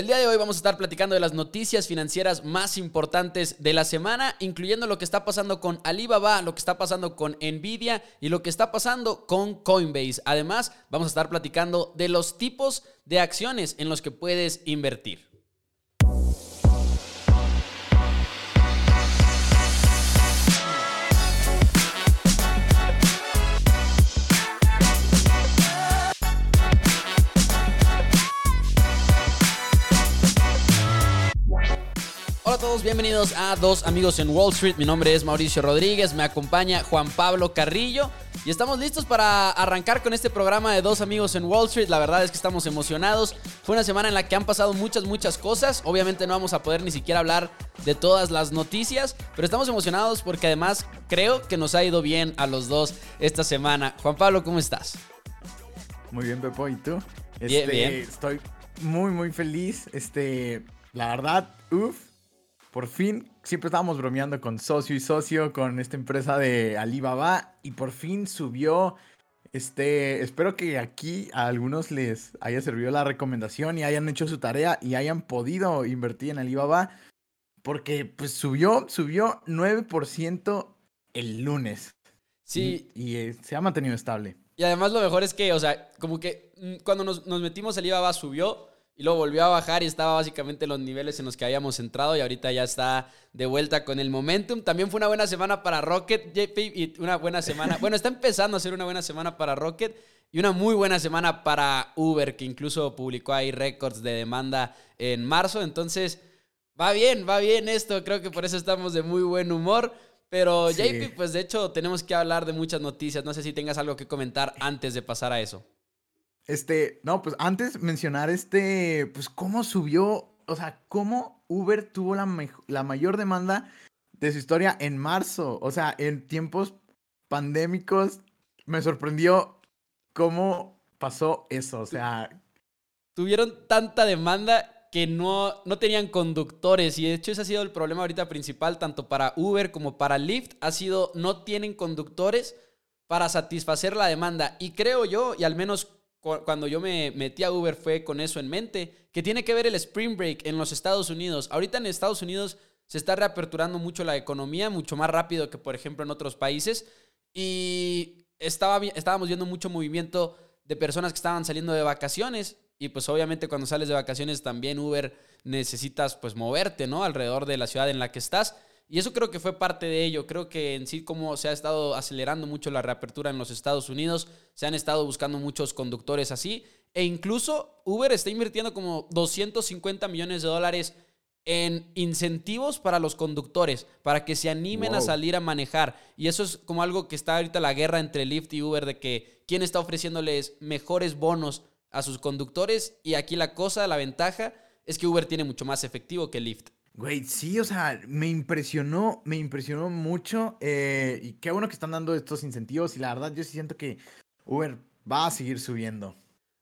El día de hoy vamos a estar platicando de las noticias financieras más importantes de la semana, incluyendo lo que está pasando con Alibaba, lo que está pasando con Nvidia y lo que está pasando con Coinbase. Además, vamos a estar platicando de los tipos de acciones en los que puedes invertir. Todos, bienvenidos a Dos Amigos en Wall Street. Mi nombre es Mauricio Rodríguez, me acompaña Juan Pablo Carrillo y estamos listos para arrancar con este programa de Dos Amigos en Wall Street. La verdad es que estamos emocionados. Fue una semana en la que han pasado muchas, muchas cosas. Obviamente no vamos a poder ni siquiera hablar de todas las noticias, pero estamos emocionados porque además creo que nos ha ido bien a los dos esta semana. Juan Pablo, ¿cómo estás? Muy bien, Pepo, ¿y tú? bien, este, bien. Estoy muy, muy feliz. Este, la verdad, uff, por fin, siempre estábamos bromeando con socio y socio, con esta empresa de Alibaba, y por fin subió. Este, espero que aquí a algunos les haya servido la recomendación y hayan hecho su tarea y hayan podido invertir en Alibaba, porque pues subió, subió 9% el lunes. Sí. Y, eh, se ha mantenido estable. Y además lo mejor es que, o sea, como que mm, cuando nos, nos metimos Alibaba subió, y luego volvió a bajar y estaba básicamente en los niveles en los que habíamos entrado y ahorita ya está de vuelta con el momentum. También fue una buena semana para Rocket, JP, y una buena semana, bueno, está empezando a ser una buena semana para Rocket y una muy buena semana para Uber, que incluso publicó ahí récords de demanda en marzo. Entonces, va bien, va bien esto, creo que por eso estamos de muy buen humor. Pero JP, pues de hecho tenemos que hablar de muchas noticias. No sé si tengas algo que comentar antes de pasar a eso. Este, no, pues antes mencionar este, pues cómo subió, o sea, cómo Uber tuvo la, la mayor demanda de su historia en marzo, o sea, en tiempos pandémicos, me sorprendió cómo pasó eso, o sea... Tuvieron tanta demanda que no, no tenían conductores. Y de hecho ese ha sido el problema ahorita principal tanto para Uber como para Lyft, ha sido no tienen conductores para satisfacer la demanda. Y creo yo, y al menos cuando yo me metí a Uber fue con eso en mente, que tiene que ver el Spring Break en los Estados Unidos. Ahorita en Estados Unidos se está reaperturando mucho la economía, mucho más rápido que por ejemplo en otros países. Y estaba, estábamos viendo mucho movimiento de personas que estaban saliendo de vacaciones. Y pues obviamente cuando sales de vacaciones también Uber necesitas pues moverte, ¿no? Alrededor de la ciudad en la que estás. Y eso creo que fue parte de ello. Creo que en sí como se ha estado acelerando mucho la reapertura en los Estados Unidos, se han estado buscando muchos conductores así. E incluso Uber está invirtiendo como 250 millones de dólares en incentivos para los conductores, para que se animen a salir a manejar. Y eso es como algo que está ahorita la guerra entre Lyft y Uber de que quién está ofreciéndoles mejores bonos a sus conductores. Y aquí la cosa, la ventaja, es que Uber tiene mucho más efectivo que Lyft. Güey, sí, o sea, me impresionó, me impresionó mucho. Eh, y qué bueno que están dando estos incentivos. Y la verdad, yo sí siento que Uber va a seguir subiendo.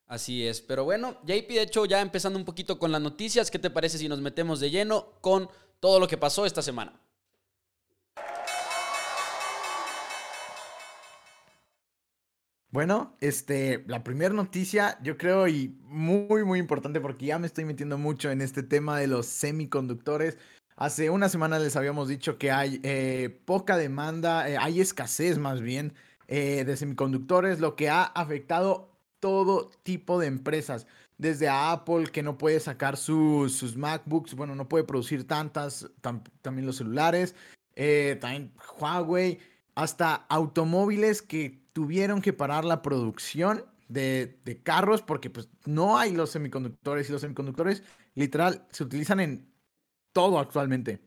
Así es, pero bueno, JP, de hecho, ya empezando un poquito con las noticias, ¿qué te parece si nos metemos de lleno con todo lo que pasó esta semana? Bueno, este, la primera noticia, yo creo, y muy, muy importante porque ya me estoy metiendo mucho en este tema de los semiconductores. Hace una semana les habíamos dicho que hay eh, poca demanda, eh, hay escasez más bien eh, de semiconductores, lo que ha afectado todo tipo de empresas. Desde Apple, que no puede sacar sus MacBooks, bueno, no puede producir tantas, también los celulares, también Huawei, hasta automóviles que tuvieron que parar la producción de, carros porque pues no hay los semiconductores y los semiconductores literal se utilizan en todo actualmente.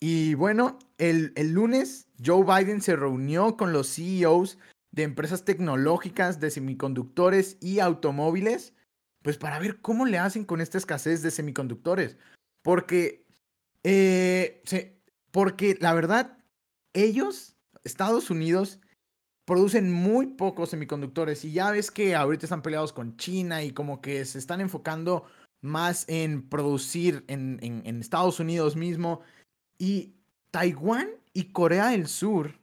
Y bueno, el, el lunes Joe Biden se reunió con los CEOs de empresas tecnológicas de semiconductores y automóviles, pues para ver cómo le hacen con esta escasez de semiconductores. Porque, eh, porque la verdad, ellos, Estados Unidos, producen muy pocos semiconductores y ya ves que ahorita están peleados con China y como que se están enfocando más en producir en, Estados Unidos mismo. Y Taiwán y Corea del Sur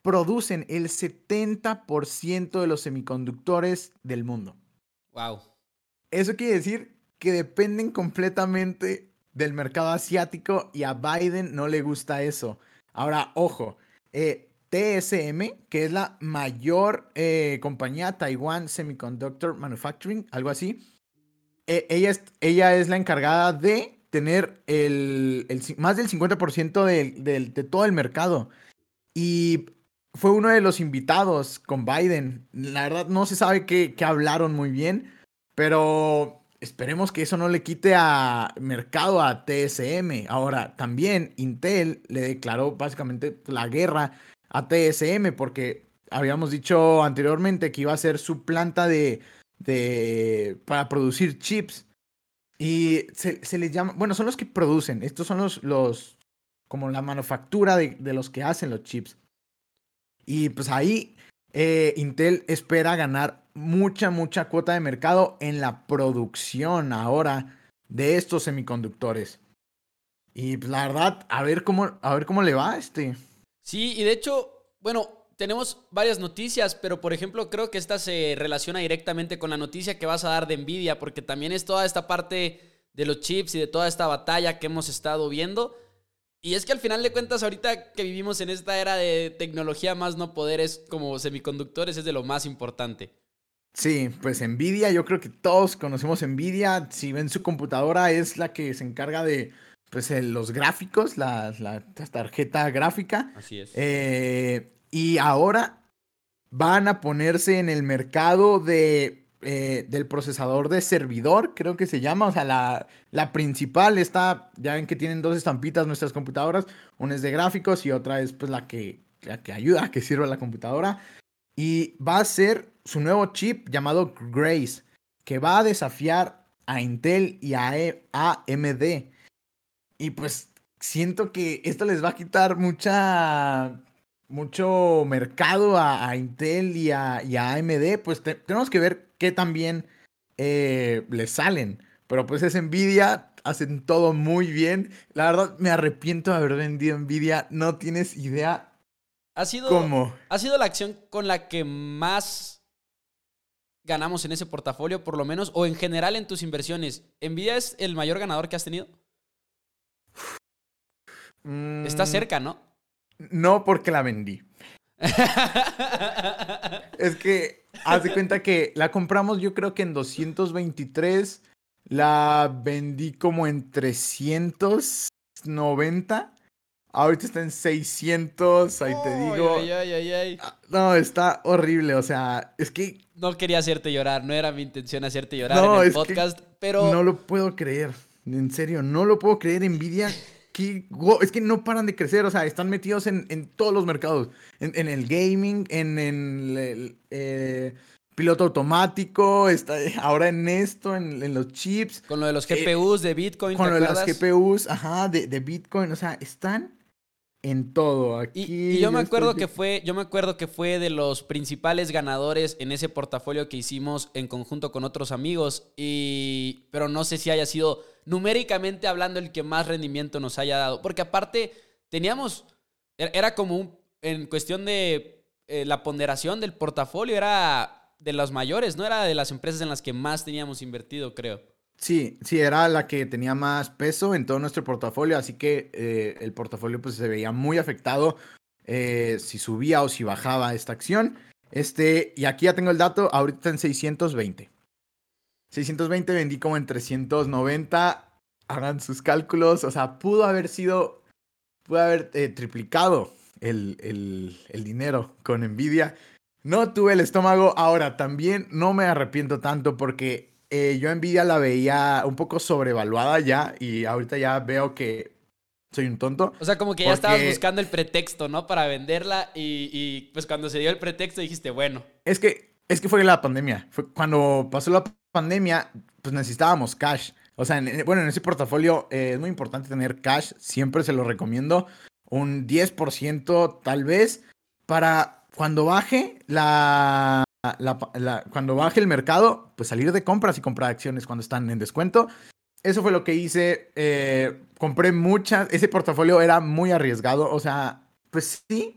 producen el 70% de los semiconductores del mundo. Wow. eso quiere decir que dependen completamente del mercado asiático y a Biden no le gusta eso. Ahora, ojo, eh, TSM, que es la mayor eh, compañía Taiwan Semiconductor Manufacturing, algo así, e, ella, es, ella es la encargada de tener el, más del 50% de, todo el mercado. Y fue uno de los invitados con Biden. La verdad no se sabe qué, hablaron muy bien, pero esperemos que eso no le quite a mercado a TSM. Ahora, también Intel le declaró básicamente la guerra a TSM porque habíamos dicho anteriormente que iba a ser su planta de, de para producir chips. Y se, se les llama, bueno, son los que producen, estos son los, los como la manufactura de, de los que hacen los chips. Y pues ahí eh, Intel espera ganar mucha, mucha cuota de mercado en la producción ahora de estos semiconductores. Y pues la verdad, a ver cómo, a ver cómo le va este. Sí, y de hecho, bueno, tenemos varias noticias, pero por ejemplo, creo que esta se relaciona directamente con la noticia que vas a dar de Nvidia, porque también es toda esta parte de los chips y de toda esta batalla que hemos estado viendo. Y es que al final de cuentas, ahorita que vivimos en esta era de tecnología más no poderes como semiconductores, es de lo más importante. Sí, pues Nvidia, yo creo que todos conocemos Nvidia. Si ven su computadora, es la que se encarga de pues, los gráficos, la, la, tarjeta gráfica. Así es. Eh, y ahora van a ponerse en el mercado de eh, del procesador de servidor, creo que se llama. O sea, la, la principal está, ya ven que tienen dos estampitas nuestras computadoras. Una es de gráficos y otra es pues la que, la que ayuda a que sirva la computadora. Y va a ser su nuevo chip llamado Grace, que va a desafiar a Intel y a AMD. Y pues siento que esto les va a quitar mucha mucho mercado a, Intel y a, AMD, pues tenemos que ver qué también eh, les salen. Pero pues es Nvidia, hacen todo muy bien. La verdad, me arrepiento de haber vendido Nvidia. No tienes idea ha sido, cómo. Ha sido la acción con la que más ganamos en ese portafolio, por lo menos, o en general en tus inversiones. ¿Nvidia es el mayor ganador que has tenido? Está mm. cerca, ¿no? No porque la vendí. es que, haz de cuenta que la compramos yo creo que en 223, la vendí como en 390. Ahorita está en 600, ahí te digo. Ay, ay, ay, ah, no, está horrible, o sea, es que... No quería hacerte llorar, no era mi intención hacerte llorar en el podcast, pero... No lo puedo creer, en serio, no lo puedo creer, envidia es que no paran de crecer, o sea, están metidos en, todos los mercados, en, el gaming, en, el eh, piloto automático, está ahora en esto, en, los chips. Con lo de los GPUs de Bitcoin. Con lo de las GPUs, ajá, de, de Bitcoin, o sea, están en todo. Aquí y, yo me acuerdo que fue, yo me acuerdo que fue de los principales ganadores en ese portafolio que hicimos en conjunto con otros amigos. Y. Pero no sé si haya sido numéricamente hablando el que más rendimiento nos haya dado. Porque aparte, teníamos. E-, era como un. En cuestión de eh, la ponderación del portafolio, era de los mayores, ¿no? Era de las empresas en las que más teníamos invertido, creo. Sí, sí, era la que tenía más peso en todo nuestro portafolio, así que eh, el portafolio pues se veía muy afectado eh, si subía o si bajaba esta acción. Este, y aquí ya tengo el dato, ahorita en 620. 620 vendí como en 390. Hagan sus cálculos, o sea, pudo haber sido, pudo haber eh, triplicado el, el, el dinero con Nvidia. No tuve el estómago, ahora también no me arrepiento tanto porque eh, yo Nvidia la veía un poco sobrevaluada ya y ahorita ya veo que soy un tonto. O sea, como que ya estabas buscando el pretexto, ¿no? Para venderla y, pues cuando se dio el pretexto dijiste, bueno. Es que, es que fue la pandemia. Fue cuando pasó la pandemia, pues necesitábamos cash. O sea, bueno, en ese portafolio eh, es muy importante tener cash, siempre se lo recomiendo. Un 10% tal vez para cuando baje la, cuando baje el mercado, pues salir de compras y comprar acciones cuando están en descuento. Eso fue lo que hice. Eh, compré muchas. Ese portafolio era muy arriesgado. O sea, pues sí.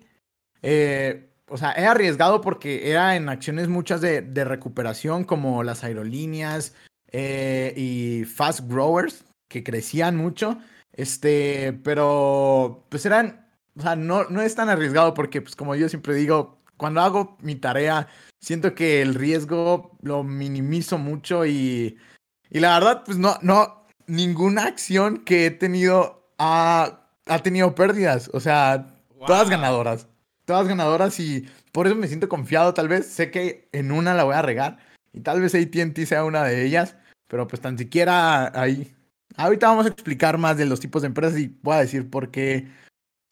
Eh, o sea, he arriesgado porque era en acciones muchas de, recuperación, como las aerolíneas, eh, y fast growers que crecían mucho. Este, pero pues eran, o sea, no, no es tan arriesgado porque, pues como yo siempre digo, cuando hago mi tarea, siento que el riesgo lo minimizo mucho y, y la verdad, pues no, no, ninguna acción que he tenido ha, ha tenido pérdidas. O sea, todas ganadoras. Todas ganadoras y por eso me siento confiado. Tal vez sé que en una la voy a regar y tal vez ATT sea una de ellas, pero pues tan siquiera ahí. Ahorita vamos a explicar más de los tipos de empresas y voy a decir por qué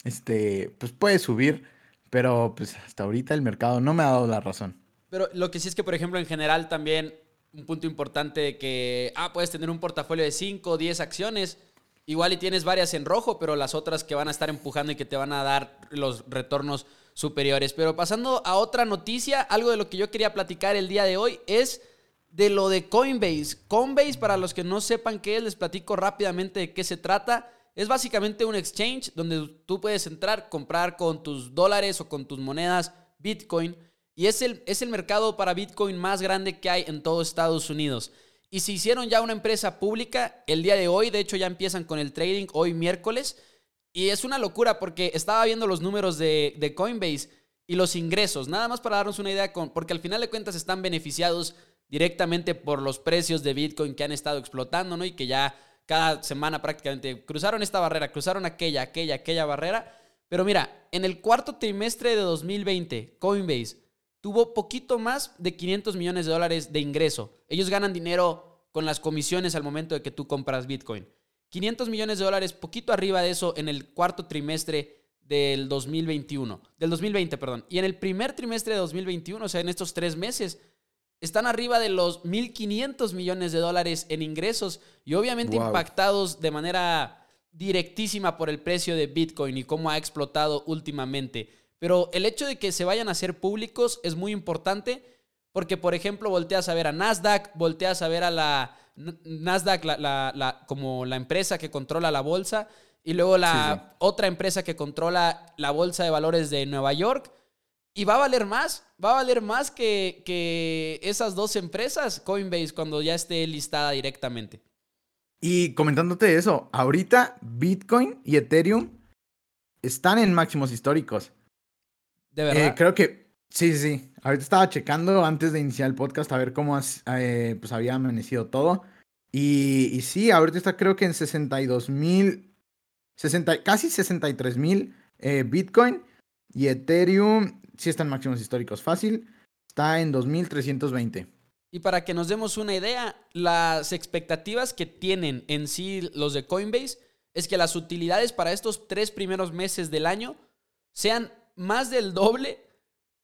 este, pues puede subir, pero pues hasta ahorita el mercado no me ha dado la razón. Pero lo que sí es que, por ejemplo, en general también un punto importante de que, ah, puedes tener un portafolio de 5 o 10 acciones, igual y tienes varias en rojo, pero las otras que van a estar empujando y que te van a dar los retornos superiores. Pero pasando a otra noticia, algo de lo que yo quería platicar el día de hoy es de lo de Coinbase. Coinbase, para los que no sepan qué es, les platico rápidamente de qué se trata. Es básicamente un exchange donde tú puedes entrar, comprar con tus dólares o con tus monedas Bitcoin y es el, es el mercado para Bitcoin más grande que hay en todo Estados Unidos. Y se hicieron ya una empresa pública el día de hoy, de hecho ya empiezan con el trading hoy miércoles. Y es una locura porque estaba viendo los números de, Coinbase y los ingresos, nada más para darnos una idea, con, porque al final de cuentas están beneficiados directamente por los precios de Bitcoin que han estado explotando, ¿no? Y que ya cada semana prácticamente cruzaron esta barrera, cruzaron aquella, aquella, aquella barrera. Pero mira, en el cuarto trimestre de 2020, Coinbase tuvo poquito más de 500 millones de dólares de ingreso. Ellos ganan dinero con las comisiones al momento de que tú compras Bitcoin. 500 millones de dólares, poquito arriba de eso en el cuarto trimestre del 2021, del 2020, perdón. Y en el primer trimestre de 2021, o sea, en estos tres meses, están arriba de los 1.500 millones de dólares en ingresos y obviamente impactados de manera directísima por el precio de Bitcoin y cómo ha explotado últimamente. Pero el hecho de que se vayan a ser públicos es muy importante porque, por ejemplo, volteas a ver a Nasdaq, volteas a ver a la Nasdaq la, como la empresa que controla la bolsa y luego la otra empresa que controla la bolsa de valores de Nueva York. Y va a valer más, va a valer más que, que esas dos empresas, Coinbase, cuando ya esté listada directamente. Y comentándote eso, ahorita Bitcoin y Ethereum están en máximos históricos. ¿De verdad? Eh, creo que sí, sí, sí. Ahorita estaba checando antes de iniciar el podcast a ver cómo eh, pues había amanecido todo. Y, y, sí, ahorita está creo que en 62 mil, casi 63 mil eh, Bitcoin. Y Ethereum sí está en máximos históricos. Fácil, está en 2320. Y para que nos demos una idea, las expectativas que tienen en sí los de Coinbase es que las utilidades para estos tres primeros meses del año sean más del doble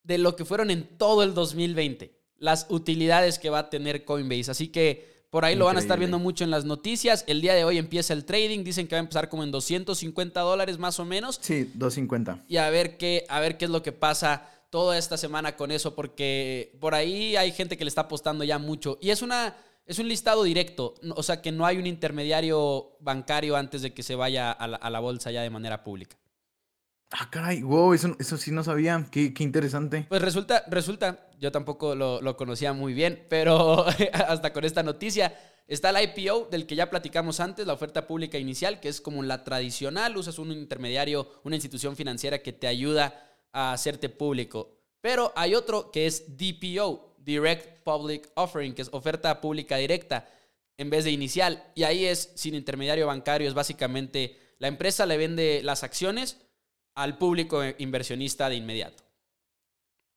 de lo que fueron en todo el 2020. Las utilidades que va a tener Coinbase. Así que por ahí lo van a estar viendo mucho en las noticias. El día de hoy empieza el trading. Dicen que va a empezar como en 250 dólares más o menos. Sí, 250. Y a ver qué, a ver qué es lo que pasa toda esta semana con eso, porque por ahí hay gente que le está apostando ya mucho. Y es una. Es un listado directo, o sea que no hay un intermediario bancario antes de que se vaya a la bolsa ya de manera pública. Ah, caray, wow, eso, eso sí no sabía. Qué, qué interesante. Pues resulta, resulta, yo tampoco lo, lo conocía muy bien, pero hasta con esta noticia. Está el IPO del que ya platicamos antes, la oferta pública inicial, que es como la tradicional, usas un intermediario, una institución financiera que te ayuda a hacerte público. Pero hay otro que es DPO, Direct Public Offering, que es oferta pública directa en vez de inicial. Y ahí es sin intermediario bancario, es básicamente la empresa le vende las acciones al público inversionista de inmediato.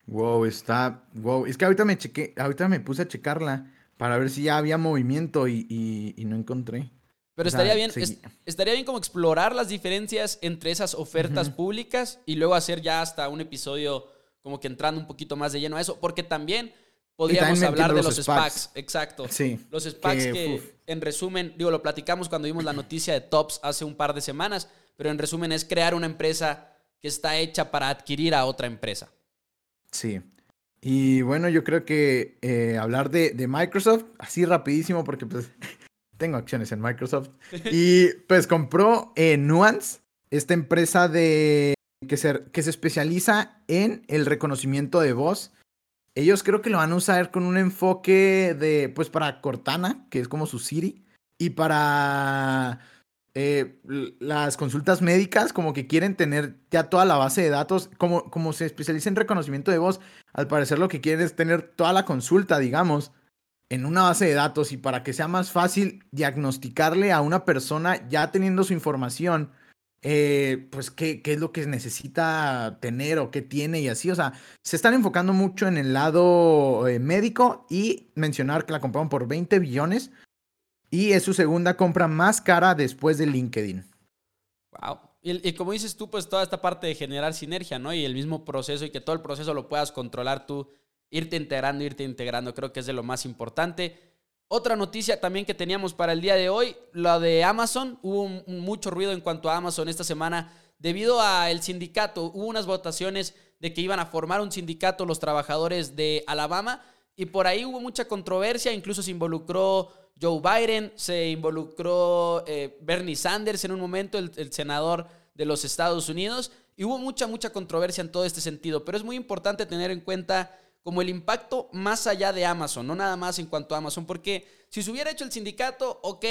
Wow, está. Wow. Es que ahorita me chequé, ahorita me puse a checarla para ver si ya había movimiento y, no encontré. Pero estaría bien, estaría bien como explorar las diferencias entre esas ofertas públicas y luego hacer ya hasta un episodio como que entrando un poquito más de lleno a eso, porque también podríamos hablar de los SPACs. Exacto. Sí. Los SPACs que, en resumen, digo, lo platicamos cuando vimos la noticia de Tops hace un par de semanas, pero en resumen es crear una empresa que está hecha para adquirir a otra empresa. Sí. Y bueno, yo creo que eh, hablar de, Microsoft, así rapidísimo, porque pues tengo acciones en Microsoft. Y pues compró eh, Nuance, esta empresa de que se, que se especializa en el reconocimiento de voz ellos creo que lo van a usar con un enfoque de, pues para Cortana, que es como su Siri, y para eh, las consultas médicas, como que quieren tener ya toda la base de datos, como, como se especializa en reconocimiento de voz, al parecer lo que quieren es tener toda la consulta, digamos, en una base de datos y para que sea más fácil diagnosticarle a una persona ya teniendo su información eh, pues qué, qué, es lo que necesita tener o qué tiene y así. O sea, se están enfocando mucho en el lado eh, médico y mencionar que la compraron por 20 billones y es su segunda compra más cara después de LinkedIn. Wow. Y, como dices tú, pues toda esta parte de generar sinergia, ¿no? Y el mismo proceso y que todo el proceso lo puedas controlar tú, irte integrando, irte integrando, creo que es de lo más importante. Otra noticia también que teníamos para el día de hoy, la de Amazon. Hubo mucho ruido en cuanto a Amazon esta semana debido al sindicato. Hubo unas votaciones de que iban a formar un sindicato los trabajadores de Alabama y por ahí hubo mucha controversia. Incluso se involucró Joe Biden, se involucró eh, Bernie Sanders en un momento, el, el senador de los Estados Unidos. Y hubo mucha, mucha controversia en todo este sentido. Pero es muy importante tener en cuenta como el impacto más allá de Amazon, no nada más en cuanto a Amazon, porque si se hubiera hecho el sindicato, ok,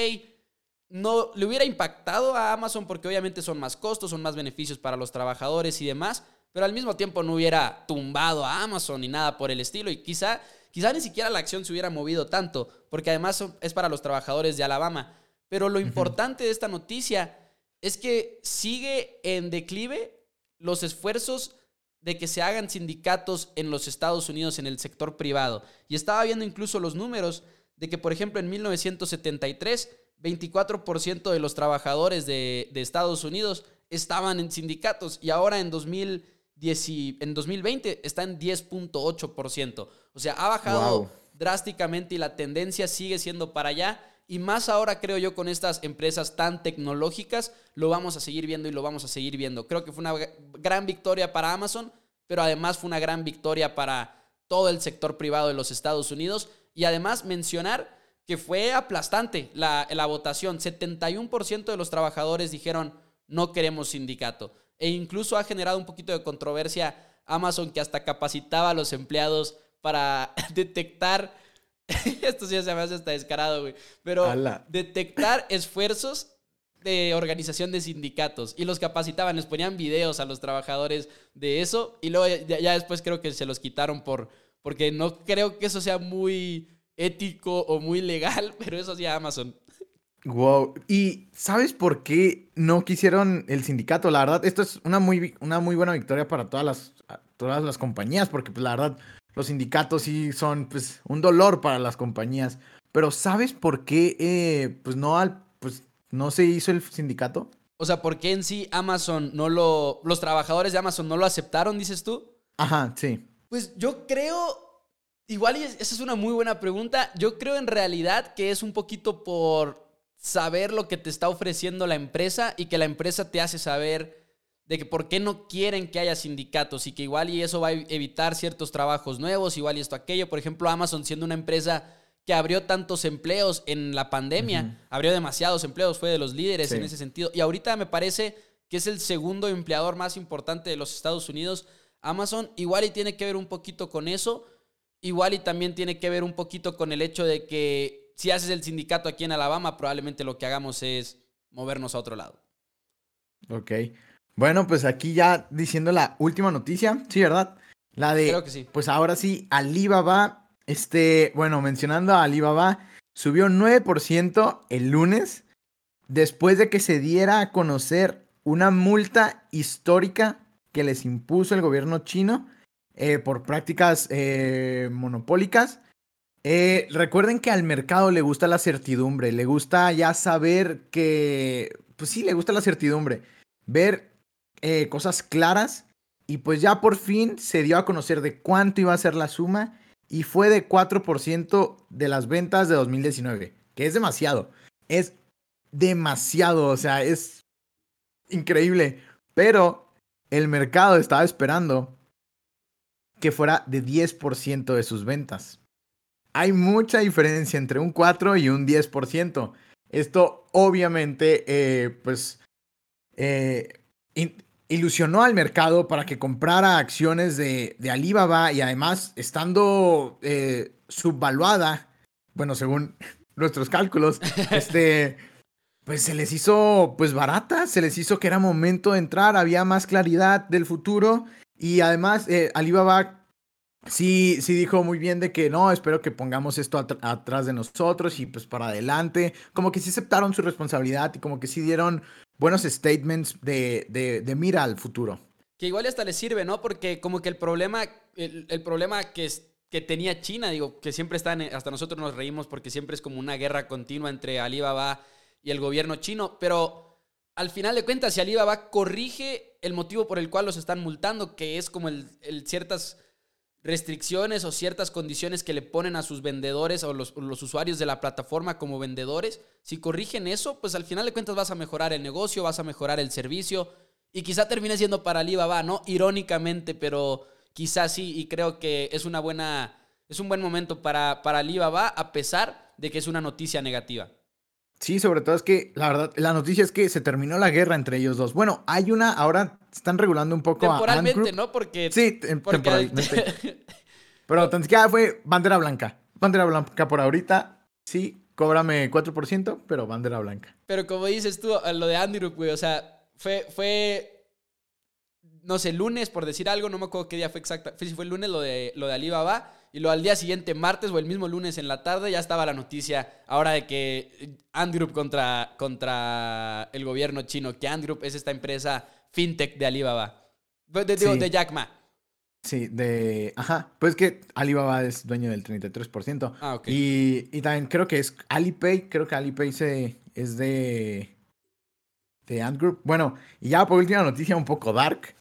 no le hubiera impactado a Amazon porque obviamente son más costos, son más beneficios para los trabajadores y demás, pero al mismo tiempo no hubiera tumbado a Amazon ni nada por el estilo y quizá, quizá ni siquiera la acción se hubiera movido tanto, porque además es para los trabajadores de Alabama. Pero lo importante de esta noticia es que sigue en declive los esfuerzos de que se hagan sindicatos en los Estados Unidos en el sector privado. Y estaba viendo incluso los números de que, por ejemplo, en 1973, 24% de los trabajadores de, Estados Unidos estaban en sindicatos y ahora en, 2010, en 2020 está en 10.8%. O sea, ha bajado drásticamente y la tendencia sigue siendo para allá. Y más ahora creo yo con estas empresas tan tecnológicas, lo vamos a seguir viendo y lo vamos a seguir viendo. Creo que fue una gran victoria para Amazon, pero además fue una gran victoria para todo el sector privado de los Estados Unidos. Y además mencionar que fue aplastante la, la votación. 71% de los trabajadores dijeron no queremos sindicato. E incluso ha generado un poquito de controversia Amazon que hasta capacitaba a los empleados para detectar Esto sí se me hace hasta descarado, güey. Pero detectar esfuerzos de organización de sindicatos y los capacitaban, les ponían videos a los trabajadores de eso y luego ya, después creo que se los quitaron por porque no creo que eso sea muy ético o muy legal, pero eso sí Amazon. Wow, ¿y sabes por qué no quisieron el sindicato? La verdad, esto es una muy, una muy buena victoria para todas las, todas las compañías, porque pues, la verdad, los sindicatos sí son pues un dolor para las compañías. Pero ¿sabes por qué eh, pues no al, pues no se hizo el sindicato? O sea, ¿por qué en sí Amazon no lo. los trabajadores de Amazon no lo aceptaron, dices tú? Ajá, sí. Pues yo creo. Igual, y esa es una muy buena pregunta. Yo creo en realidad que es un poquito por saber lo que te está ofreciendo la empresa y que la empresa te hace saber de que por qué no quieren que haya sindicatos y que igual y eso va a evitar ciertos trabajos nuevos, igual y esto aquello. Por ejemplo, Amazon siendo una empresa que abrió tantos empleos en la pandemia, abrió demasiados empleos, fue de los líderes en ese sentido. Y ahorita me parece que es el segundo empleador más importante de los Estados Unidos, Amazon. Igual y tiene que ver un poquito con eso, igual y también tiene que ver un poquito con el hecho de que si haces el sindicato aquí en Alabama, probablemente lo que hagamos es movernos a otro lado. Ok. Bueno, pues aquí ya diciendo la última noticia, sí, ¿verdad? La de, Creo que sí. pues ahora sí, Alibaba, este, bueno, mencionando a Alibaba, subió 9% el lunes después de que se diera a conocer una multa histórica que les impuso el gobierno chino eh, por prácticas eh, monopólicas. Eh, recuerden que al mercado le gusta la certidumbre, le gusta ya saber que, pues sí, le gusta la certidumbre, ver eh, cosas claras y pues ya por fin se dio a conocer de cuánto iba a ser la suma y fue de 4% de las ventas de 2019, que es demasiado, es demasiado, o sea, es increíble, pero el mercado estaba esperando que fuera de 10% de sus ventas. Hay mucha diferencia entre un 4 y un 10%. Esto obviamente, eh, pues, eh, ilusionó al mercado para que comprara acciones de, de Alibaba y además estando eh, subvaluada, bueno, según nuestros cálculos, este, pues se les hizo pues barata, se les hizo que era momento de entrar, había más claridad del futuro y además eh, Alibaba sí, sí dijo muy bien de que no, espero que pongamos esto atrás de nosotros y pues para adelante. Como que sí aceptaron su responsabilidad y como que sí dieron buenos statements de, mira al futuro. Que igual hasta les sirve, ¿no? Porque como que el problema, el, problema que, tenía China, digo, que siempre están, hasta nosotros nos reímos porque siempre es como una guerra continua entre Alibaba y el gobierno chino, pero al final de cuentas, si Alibaba corrige el motivo por el cual los están multando, que es como el ciertas restricciones o ciertas condiciones que le ponen a sus vendedores o los, usuarios de la plataforma como vendedores, si corrigen eso, pues al final de cuentas vas a mejorar el negocio, vas a mejorar el servicio y quizá termine siendo para Alibaba, ¿no? Irónicamente, pero quizá sí y creo que es una buena, es un buen momento para, para Alibaba a pesar de que es una noticia negativa. Sí, sobre todo es que la verdad, la noticia es que se terminó la guerra entre ellos dos. Bueno, hay una, ahora están regulando un poco temporalmente, ¿no? Porque sí, temporalmente. Pero tan siquiera fue bandera blanca. Bandera blanca por ahorita. Sí, cóbrame 4%, pero bandera blanca. Pero como dices tú, lo de Andrew, güey, o sea, fue, fue, no sé, lunes, por decir algo, no me acuerdo qué día fue exacta. Si fue el lunes lo de, lo de Alibaba y lo al día siguiente, martes o el mismo lunes en la tarde, ya estaba la noticia ahora de que Ant contra, contra el gobierno chino, que Ant es esta empresa fintech de Alibaba. De, de Jack Ma. Sí, de. Ajá. Pues que Alibaba es dueño del 33%. Ah, ok. Y, y también creo que es Alipay. Creo que Alipay se, es de. De Ant Group. Bueno, y ya por última noticia, un poco dark.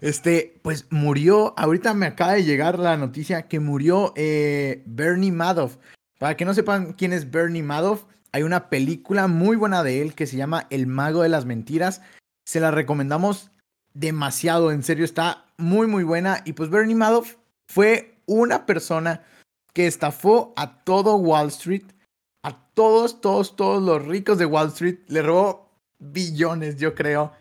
Este, pues murió, ahorita me acaba de llegar la noticia que murió eh, Bernie Madoff. Para que no sepan quién es Bernie Madoff, hay una película muy buena de él que se llama El Mago de las Mentiras. Se la recomendamos demasiado, en serio, está muy muy buena. Y pues Bernie Madoff fue una persona que estafó a todo Wall Street, a todos, todos, todos los ricos de Wall Street, le robó billones, yo creo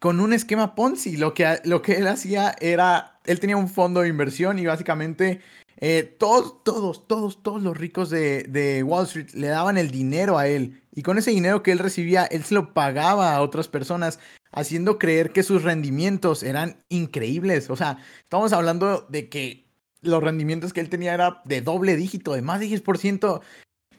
con un esquema Ponzi. Lo que, lo que él hacía era, él tenía un fondo de inversión y básicamente eh, todos, todos, todos, todos los ricos de, de, Wall Street le daban el dinero a él. Y con ese dinero que él recibía, él se lo pagaba a otras personas, haciendo creer que sus rendimientos eran increíbles. O sea, estamos hablando de que los rendimientos que él tenía era de doble dígito, de más de 10%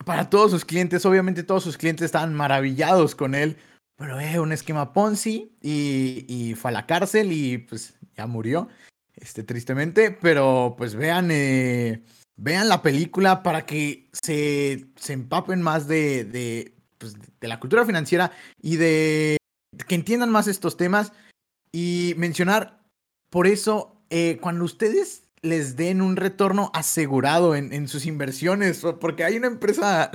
para todos sus clientes. Obviamente todos sus clientes estaban maravillados con él pero es un esquema Ponzi y, fue a la cárcel y pues ya murió, este, tristemente, pero pues vean, eh, vean la película para que se, se empapen más de, de, pues, de la cultura financiera y de que entiendan más estos temas. Y mencionar, por eso, eh, cuando ustedes les den un retorno asegurado en, en sus inversiones, porque hay una empresa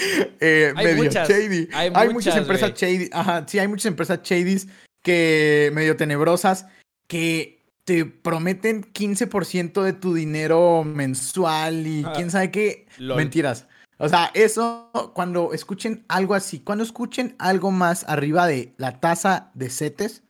eh, hay medio muchas, shady. Hay, muchas, empresas shady. Ajá, sí, hay muchas empresas shady que medio tenebrosas que te prometen 15% de tu dinero mensual y ah, quién sabe qué. Mentiras. O sea, eso, cuando escuchen algo así, cuando escuchen algo más arriba de la tasa de CETES,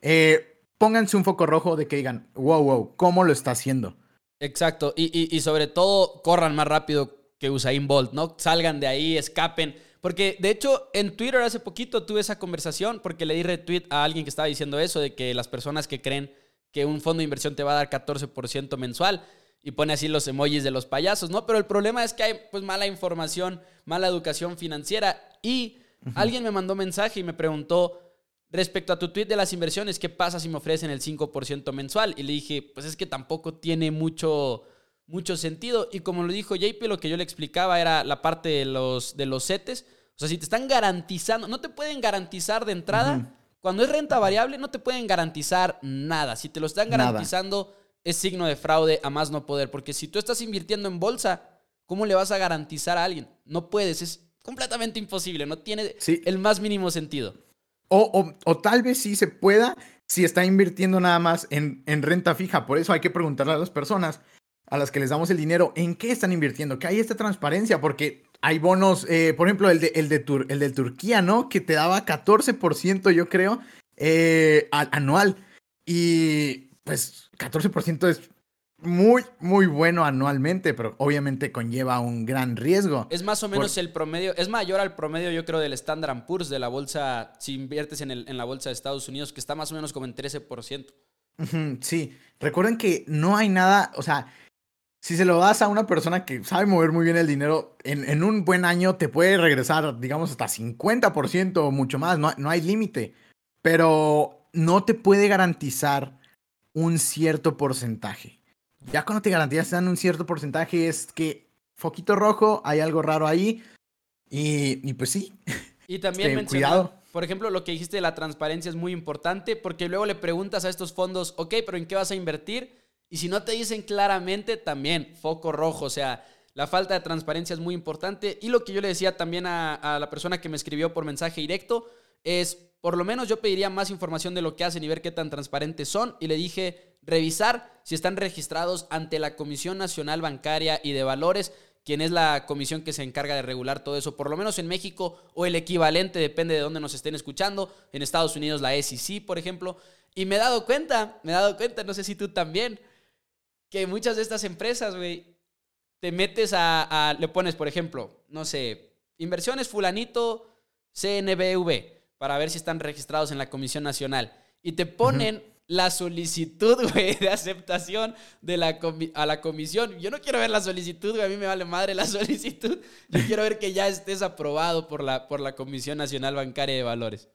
eh, pónganse un foco rojo de que digan, wow, wow, ¿cómo lo está haciendo? Exacto, y, y, y sobre todo corran más rápido que Usain Bolt, ¿no? Salgan de ahí, escapen. Porque de hecho en Twitter hace poquito tuve esa conversación porque le di retweet a alguien que estaba diciendo eso, de que las personas que creen que un fondo de inversión te va a dar 14% mensual y pone así los emojis de los payasos, ¿no? Pero el problema es que hay pues mala información, mala educación financiera y alguien me mandó mensaje y me preguntó respecto a tu tweet de las inversiones, ¿qué pasa si me ofrecen el 5% mensual? Y le dije, pues es que tampoco tiene mucho mucho sentido. Y como lo dijo JP, lo que yo le explicaba era la parte de los, de los CETES. O sea, si te están garantizando, no te pueden garantizar de entrada. Cuando es renta variable, no te pueden garantizar nada. Si te lo están garantizando, es signo de fraude a más no poder. Porque si tú estás invirtiendo en bolsa, ¿cómo le vas a garantizar a alguien? No puedes, es completamente imposible, no tiene el más mínimo sentido. O, o, tal vez sí se pueda si está invirtiendo nada más en, en renta fija. Por eso hay que preguntarle a las personas a las que les damos el dinero, ¿en qué están invirtiendo? Que hay esta transparencia, porque hay bonos, eh, por ejemplo, el de, el, de el de Turquía, ¿no? Que te daba 14%, yo creo, eh, anual. Y pues 14% es muy, muy bueno anualmente, pero obviamente conlleva un gran riesgo. Es más o menos el promedio, es mayor al promedio, yo creo, del Standard Poor's de la bolsa, si inviertes en, el, en la bolsa de Estados Unidos, que está más o menos como en 13%. Sí, recuerden que no hay nada, o sea, si se lo das a una persona que sabe mover muy bien el dinero, en, un buen año te puede regresar, digamos, hasta 50% o mucho más, no, no hay límite, pero no te puede garantizar un cierto porcentaje. Ya cuando te garantizan un cierto porcentaje es que foquito rojo, hay algo raro ahí y, pues sí. Y también este, cuidado. por ejemplo, lo que dijiste de la transparencia es muy importante porque luego le preguntas a estos fondos, ok, pero ¿en qué vas a invertir? Y si no te dicen claramente, también foco rojo. O sea, la falta de transparencia es muy importante. Y lo que yo le decía también a, la persona que me escribió por mensaje directo es, por lo menos yo pediría más información de lo que hacen y ver qué tan transparentes son. Y le dije, revisar si están registrados ante la Comisión Nacional Bancaria y de Valores, quien es la comisión que se encarga de regular todo eso, por lo menos en México o el equivalente, depende de dónde nos estén escuchando. En Estados Unidos la SEC, por ejemplo. Y me he dado cuenta, me he dado cuenta, no sé si tú también, que muchas de estas empresas, güey, te metes a, le pones, por ejemplo, no sé, inversiones fulanito CNBV, para ver si están registrados en la Comisión Nacional. Y te ponen la solicitud, güey, de aceptación de la a la comisión. Yo no quiero ver la solicitud, güey, a mí me vale madre la solicitud. Yo quiero ver que ya estés aprobado por la, por la Comisión Nacional Bancaria de Valores.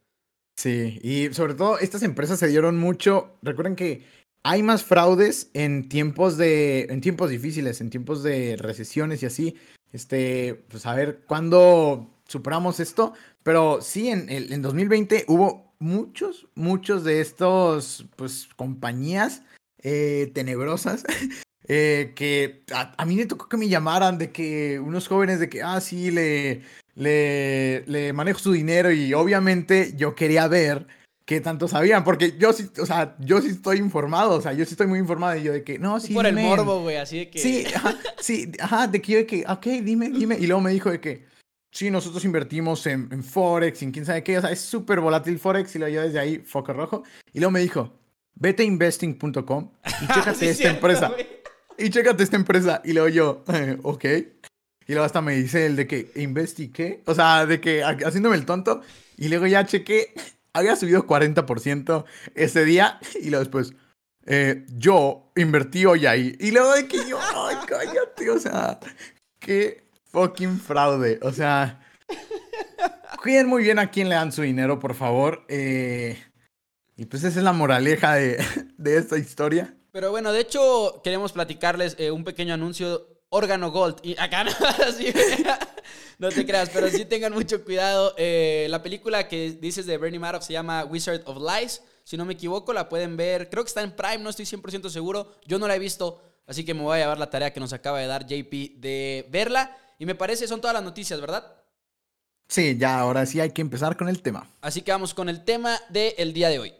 Sí, y sobre todo estas empresas se dieron mucho. Recuerden que hay más fraudes en tiempos de. en tiempos difíciles, en tiempos de recesiones y así. Este, pues a ver cuándo superamos esto. Pero sí, en, en 2020 hubo muchos, muchos de estos, pues, compañías eh, tenebrosas. Eh, que a, mí me tocó que me llamaran de que unos jóvenes de que, ah, sí, le, le, le manejo su dinero y obviamente yo quería ver qué tanto sabían, porque yo sí, o sea, yo sí estoy informado, o sea, yo sí estoy muy informado y yo de que, no, sí. Por el morbo, güey, así de que. Sí, ajá, sí, ajá, de que yo de que, ok, dime, dime. Y luego me dijo de que, sí, nosotros invertimos en, Forex, en quién sabe qué, o sea, es súper volátil Forex y lo yo desde ahí, foco rojo. Y luego me dijo, vete a investing.com y chécate esta empresa. Y chécate esta empresa. Y luego yo, ok. Y luego hasta me dice el de que, ¿investi qué? O sea, de que haciéndome el tonto. Y luego ya chequé había subido 40% ese día y luego después, eh, yo invertí hoy ahí. Y luego de que yo, ay, cállate, o sea, qué fucking fraude. O sea, cuiden muy bien a quién le dan su dinero, por favor. Eh, y pues esa es la moraleja de, esta historia. Pero bueno, de hecho, queremos platicarles eh, un pequeño anuncio. Órgano Gold. Y acá no, así, no te creas, pero sí tengan mucho cuidado. Eh, la película que dices de Bernie Madoff se llama Wizard of Lies. Si no me equivoco, la pueden ver. Creo que está en Prime, no estoy 100% seguro. Yo no la he visto, así que me voy a llevar la tarea que nos acaba de dar JP de verla. Y me parece, son todas las noticias, ¿verdad? Sí, ya, ahora sí hay que empezar con el tema. Así que vamos con el tema del día de hoy.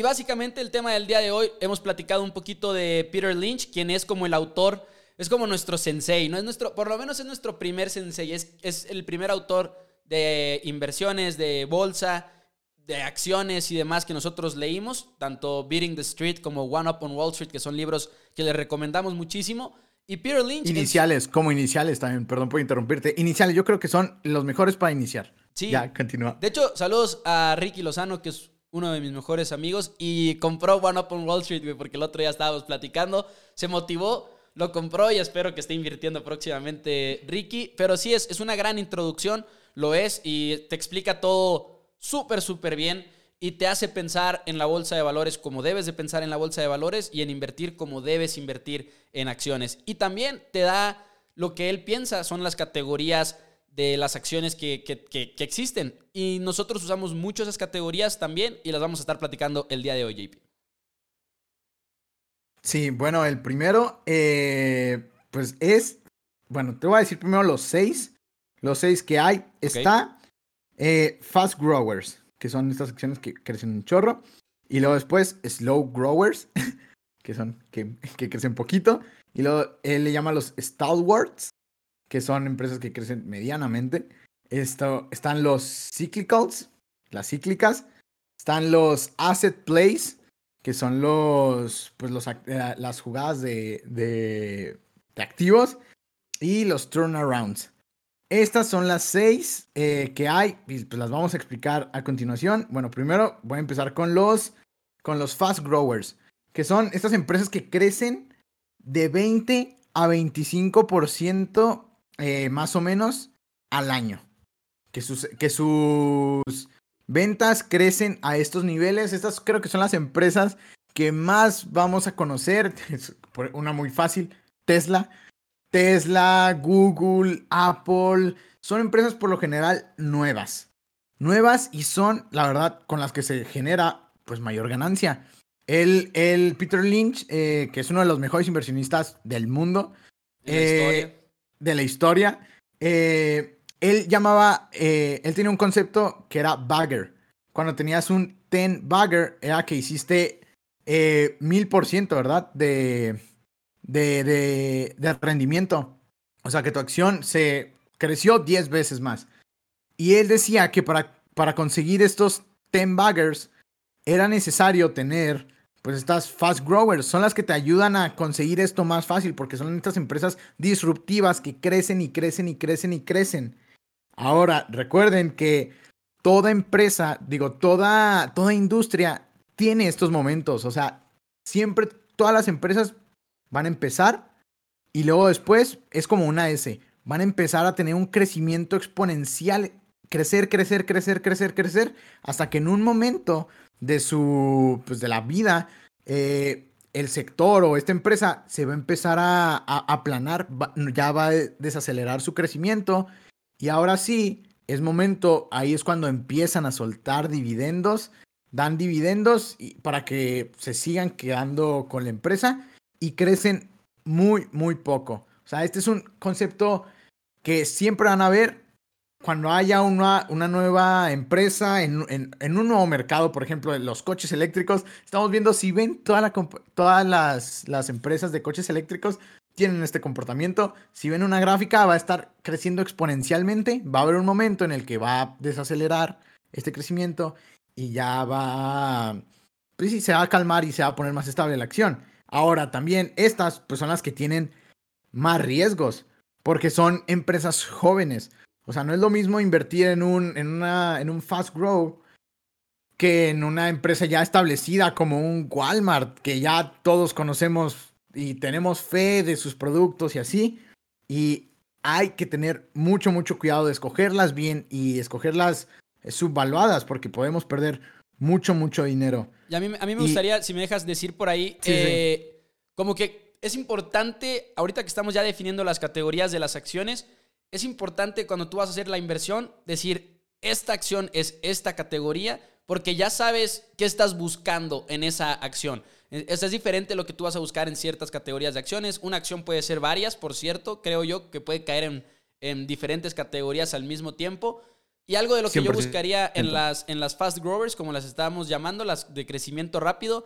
Y básicamente el tema del día de hoy, hemos platicado un poquito de Peter Lynch, quien es como el autor es como nuestro sensei, ¿no? Es nuestro, por lo menos es nuestro primer sensei, es, es el primer autor de inversiones, de bolsa, de acciones y demás que nosotros leímos, tanto Beating the Street como One Up on Wall Street, que son libros que le recomendamos muchísimo. Y Peter Lynch. Iniciales, como iniciales también, perdón por interrumpirte. Iniciales, yo creo que son los mejores para iniciar. Sí. Ya, continúa. De hecho, saludos a Ricky Lozano, que es uno de mis mejores amigos, y compró One Up on Wall Street, porque el otro día estábamos platicando, se motivó lo compró y espero que esté invirtiendo próximamente Ricky. Pero sí, es, es una gran introducción, lo es, y te explica todo súper, súper bien y te hace pensar en la bolsa de valores como debes de pensar en la bolsa de valores y en invertir como debes invertir en acciones. Y también te da lo que él piensa, son las categorías de las acciones que, que, que, que existen. Y nosotros usamos mucho esas categorías también y las vamos a estar platicando el día de hoy, JP. Sí, bueno, el primero, eh, pues es, bueno, te voy a decir primero los seis, los seis que hay. Está eh, Fast Growers, que son estas acciones que crecen un chorro. Y luego después Slow Growers, que son que, que crecen poquito. Y luego él le llama los Stalwarts, que son empresas que crecen medianamente. Esto, están los cyclicals, las cíclicas. Están los asset plays, que son los, pues los, eh, las jugadas de, de, activos. Y los turnarounds. Estas son las seis eh, que hay y pues las vamos a explicar a continuación. Bueno, primero voy a empezar con los, con los fast growers, que son estas empresas que crecen de 20 a 25% eh, más o menos al año. Que sus, que sus ventas crecen a estos niveles. Estas creo que son las empresas que más vamos a conocer. una muy fácil, Tesla. Tesla, Google, Apple. Son empresas por lo general nuevas. Nuevas y son, la verdad, con las que se genera pues mayor ganancia. El, el Peter Lynch, eh, que es uno de los mejores inversionistas del mundo. De la historia. Eh, de la historia eh, él llamaba, él tenía un concepto que era bagger. Cuando tenías un 10 bagger, era que hiciste mil por ciento, ¿verdad? De, de, de, de rendimiento. O sea, que tu acción se creció 10 veces más. Y él decía que para, para conseguir estos 10 baggers era necesario tener pues estas fast growers son las que te ayudan a conseguir esto más fácil porque son estas empresas disruptivas que crecen y crecen y crecen y crecen. Ahora, recuerden que toda empresa, digo, toda, toda industria tiene estos momentos. O sea, siempre todas las empresas van a empezar y luego después es como una S. Van a empezar a tener un crecimiento exponencial, crecer, crecer, crecer, crecer, crecer, hasta que en un momento de su, pues de la vida, eh, el sector o esta empresa se va a empezar a, aplanar, ya va a desacelerar su crecimiento y ahora sí, es momento, ahí es cuando empiezan a soltar dividendos, dan dividendos para que se sigan quedando con la empresa y crecen muy, muy poco. O sea, este es un concepto que siempre van a ver cuando haya una, una nueva empresa en, un nuevo mercado, por ejemplo, los coches eléctricos, estamos viendo si ven toda todas las, las, empresas de coches eléctricos tienen este comportamiento. Si ven una gráfica, va a estar creciendo exponencialmente. Va a haber un momento en el que va a desacelerar este crecimiento y ya va, pues sí, se va a calmar y se va a poner más estable la acción. Ahora, también estas pues, son las que tienen más riesgos porque son empresas jóvenes. O sea, no es lo mismo invertir en un, en una, en un fast grow que en una empresa ya establecida como un Walmart, que ya todos conocemos y tenemos fe de sus productos y así. Y hay que tener mucho, mucho cuidado de escogerlas bien y escogerlas eh, subvaluadas, porque podemos perder mucho, mucho dinero. Y a mí, a mí me gustaría, si me dejas decir por ahí, eh, como que es importante, ahorita que estamos ya definiendo las categorías de las acciones, es importante cuando tú vas a hacer la inversión decir, esta acción es esta categoría, porque ya sabes qué estás buscando en esa acción. E, eso es diferente lo que tú vas a buscar en ciertas categorías de acciones. Una acción puede ser varias, por cierto, creo yo que puede caer en, en diferentes categorías al mismo tiempo. Y algo de lo que yo buscaría en las, en las fast growers, como las estábamos llamando, las de crecimiento rápido,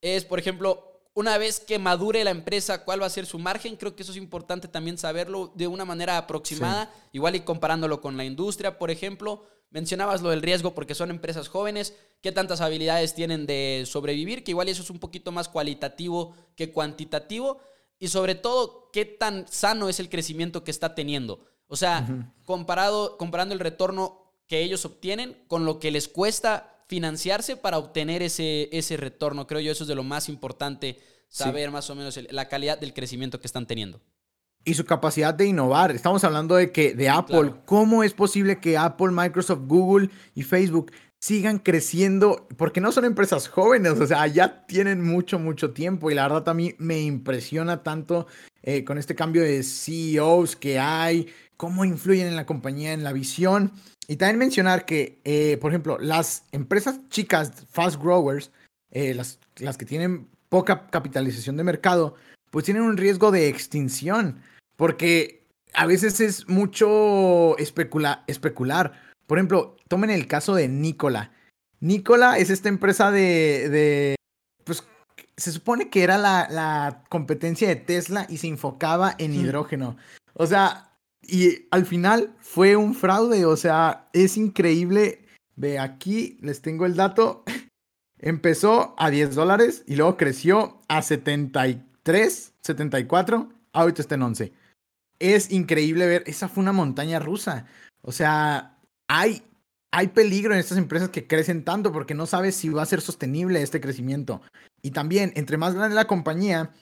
es, por ejemplo, una vez que madure la empresa, cuál va a ser su margen. Creo que eso es importante también saberlo de una manera aproximada, igual y comparándolo con la industria, por ejemplo. Mencionabas lo del riesgo porque son empresas jóvenes, qué tantas habilidades tienen de sobrevivir, que igual eso es un poquito más cualitativo que cuantitativo. Y sobre todo, qué tan sano es el crecimiento que está teniendo. O sea, comparado, comparando el retorno que ellos obtienen con lo que les cuesta financiarse para obtener ese, ese retorno. Creo yo eso es de lo más importante, saber más o menos la calidad del crecimiento que están teniendo. Y su capacidad de innovar. Estamos hablando de que de Apple, ¿cómo es posible que Apple, Microsoft, Google y Facebook sigan creciendo? Porque no son empresas jóvenes, o sea, ya tienen mucho, mucho tiempo. Y la verdad a mí me impresiona tanto eh, con este cambio de CEOs que hay, cómo influyen en la compañía, en la visión. Y también mencionar que, eh, por ejemplo, las empresas chicas, fast growers, eh, las, las que tienen poca capitalización de mercado, pues tienen un riesgo de extinción, porque a veces es mucho especula especular. Por ejemplo, tomen el caso de Nikola. Nikola es esta empresa de, de pues se supone que era la, la, competencia de Tesla y se enfocaba en hidrógeno. O sea, y al final fue un fraude, o sea, es increíble. Ve, aquí les tengo el dato. Empezó a 10 dólares y luego creció a 73, 74, ahorita está en 11. Es increíble ver, esa fue una montaña rusa. O sea, hay, hay peligro en estas empresas que crecen tanto porque no sabes si va a ser sostenible este crecimiento. Y también, entre más grande la compañía,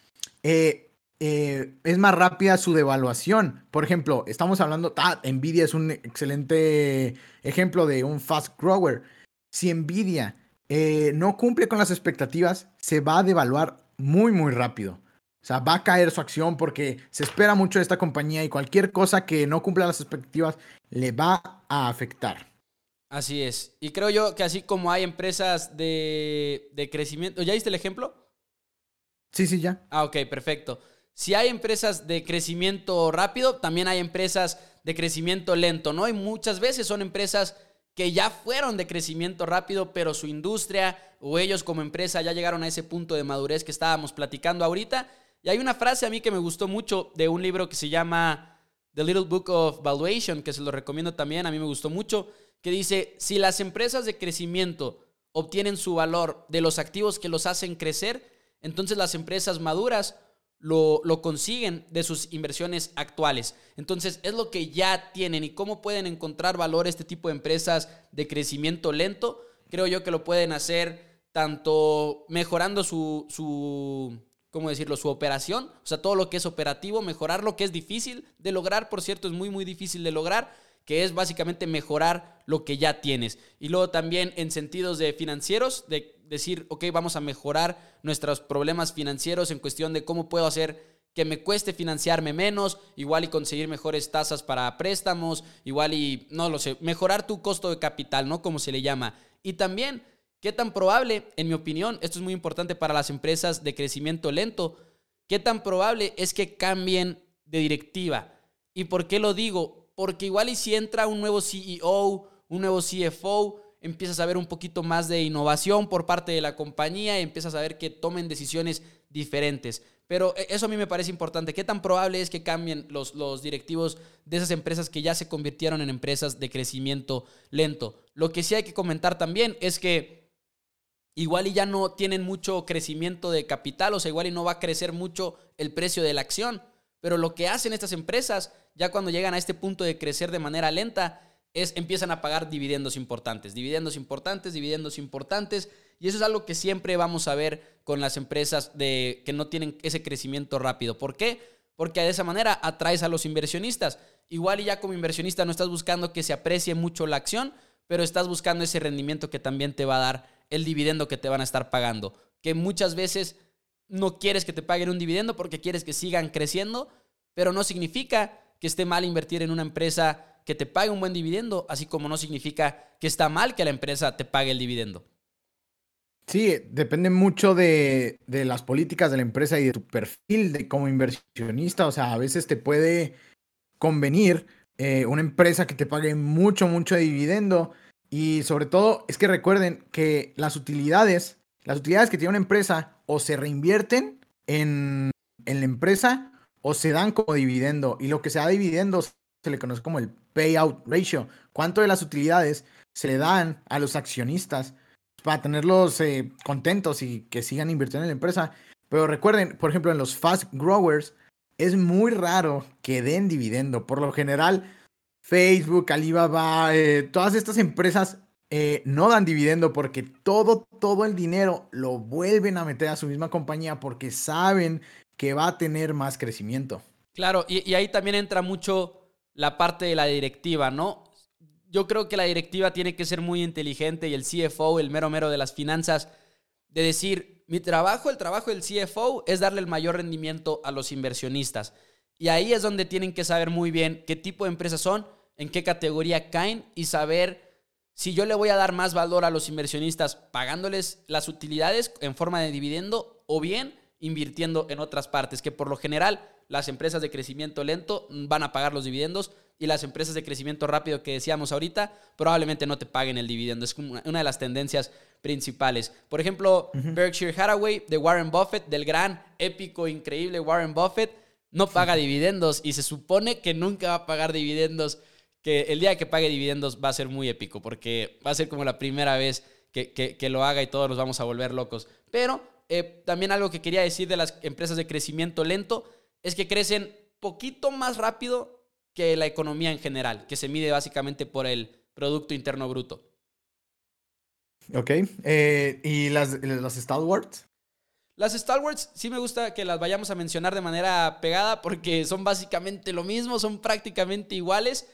eh, eh, es más rápida su devaluación. Por ejemplo, estamos hablando, ah, Nvidia es un excelente ejemplo de un fast grower. Si Nvidia eh, no cumple con las expectativas, se va a devaluar muy, muy rápido. O sea, va a caer su acción porque se espera mucho de esta compañía y cualquier cosa que no cumpla las expectativas le va a afectar. Así es. Y creo yo que así como hay empresas de, de crecimiento, ¿ya viste el ejemplo? Sí, sí, ya. Ah, ok, perfecto. Si hay empresas de crecimiento rápido, también hay empresas de crecimiento lento, ¿no? Y muchas veces son empresas que ya fueron de crecimiento rápido, pero su industria o ellos como empresa ya llegaron a ese punto de madurez que estábamos platicando ahorita. Y hay una frase a mí que me gustó mucho de un libro que se llama The Little Book of Valuation, que se lo recomiendo también, a mí me gustó mucho, que dice, si las empresas de crecimiento obtienen su valor de los activos que los hacen crecer, entonces las empresas maduras lo, consiguen de sus inversiones actuales. Entonces, es lo que ya tienen y cómo pueden encontrar valor este tipo de empresas de crecimiento lento. Creo yo que lo pueden hacer tanto mejorando su, su ¿cómo decirlo?, su operación, o sea, todo lo que es operativo, mejorar lo que es difícil de lograr, por cierto, es muy, muy difícil de lograr, que es básicamente mejorar lo que ya tienes. Y luego también en sentidos de financieros, de decir, ok, vamos a mejorar nuestros problemas financieros en cuestión de cómo puedo hacer que me cueste financiarme menos, igual y conseguir mejores tasas para préstamos, igual y, no lo sé, mejorar tu costo de capital, ¿no? Como se le llama. Y también, ¿qué tan probable, en mi opinión, esto es muy importante para las empresas de crecimiento lento, qué tan probable es que cambien de directiva? ¿Y por qué lo digo? Porque igual y si entra un nuevo CEO, un nuevo CFO, empiezas a ver un poquito más de innovación por parte de la compañía y empiezas a ver que tomen decisiones diferentes. Pero e, eso a mí me parece importante. ¿Qué tan probable es que cambien los, los directivos de esas empresas que ya se convirtieron en empresas de crecimiento lento? Lo que sí hay que comentar también es que igual y ya no tienen mucho crecimiento de capital, o sea, igual y no va a crecer mucho el precio de la acción. Pero lo que hacen estas empresas, ya cuando llegan a este punto de crecer de manera lenta, es empiezan a pagar dividendos importantes, dividendos importantes, dividendos importantes, y eso es algo que siempre vamos a ver con las empresas de, que no tienen ese crecimiento rápido. ¿Por qué? Porque de esa manera atraes a los inversionistas. Igual y ya como inversionista no estás buscando que se aprecie mucho la acción, pero estás buscando ese rendimiento que también te va a dar el dividendo que te van a estar pagando. Que muchas veces no quieres que te paguen un dividendo porque quieres que sigan creciendo, pero no significa que esté mal invertir en una empresa que te pague un buen dividendo, así como no significa que está mal que la empresa te pague el dividendo. Sí, depende mucho de, las políticas de la empresa y de tu perfil de como inversionista. O sea, a veces te puede convenir eh, una empresa que te pague mucho, mucho dividendo. Y sobre todo, es que recuerden que las utilidades, las utilidades que tiene una empresa o se reinvierten en, en la empresa o se dan como dividendo. Y lo que se da dividendo le conoce como el payout ratio. ¿Cuánto de las utilidades se le dan a los accionistas para tenerlos eh, contentos y que sigan invirtiendo en la empresa? Pero recuerden, por ejemplo, en los fast growers es muy raro que den dividendo. Por lo general, Facebook, Alibaba, eh, todas estas empresas eh, no dan dividendo porque todo, todo el dinero lo vuelven a meter a su misma compañía porque saben que va a tener más crecimiento. Claro, y ahí también entra mucho la parte de la directiva, ¿no? Yo creo que la directiva tiene que ser muy inteligente y el CFO, el mero mero de las finanzas, de decir, mi trabajo, el trabajo del CFO es darle el mayor rendimiento a los inversionistas. Y ahí es donde tienen que saber muy bien qué tipo de empresas son, en qué categoría caen y saber si yo le voy a dar más valor a los inversionistas pagándoles las utilidades en forma de dividendo o bien invirtiendo en otras partes, que por lo general las empresas de crecimiento lento van a pagar los dividendos y las empresas de crecimiento rápido que decíamos ahorita probablemente no te paguen el dividendo. Es una de las tendencias principales. Por ejemplo, Berkshire Hathaway de Warren Buffett, del gran, épico, increíble Warren Buffett, no paga dividendos y se supone que nunca va a pagar dividendos, que el día que pague dividendos va a ser muy épico, porque va a ser como la primera vez que, lo haga y todos nos vamos a volver locos. Pero eh, también algo que quería decir de las empresas de crecimiento lento es que crecen poquito más rápido que la economía en general, que se mide básicamente por el Producto Interno Bruto. Ok. Eh, ¿Y las, las Stalwarts? Las Stalwarts sí me gusta que las vayamos a mencionar de manera pegada porque son básicamente lo mismo, son prácticamente iguales.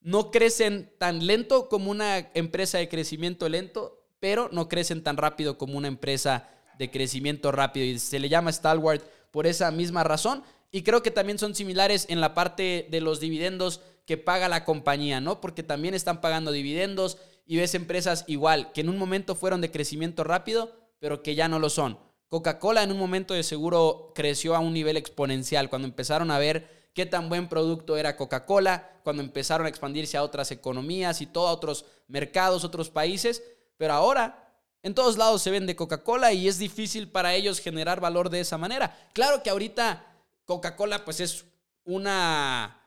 No crecen tan lento como una empresa de crecimiento lento, pero no crecen tan rápido como una empresa de crecimiento rápido. Y se le llama Stalwart por esa misma razón. Y creo que también son similares en la parte de los dividendos que paga la compañía, ¿no? Porque también están pagando dividendos y ves empresas igual, que en un momento fueron de crecimiento rápido, pero que ya no lo son. Coca-Cola en un momento de seguro creció a un nivel exponencial cuando empezaron a ver qué tan buen producto era Coca-Cola, cuando empezaron a expandirse a otras economías y todo a otros mercados, otros países, pero ahora en todos lados se vende Coca-Cola y es difícil para ellos generar valor de esa manera. Claro que ahorita Coca-Cola pues es una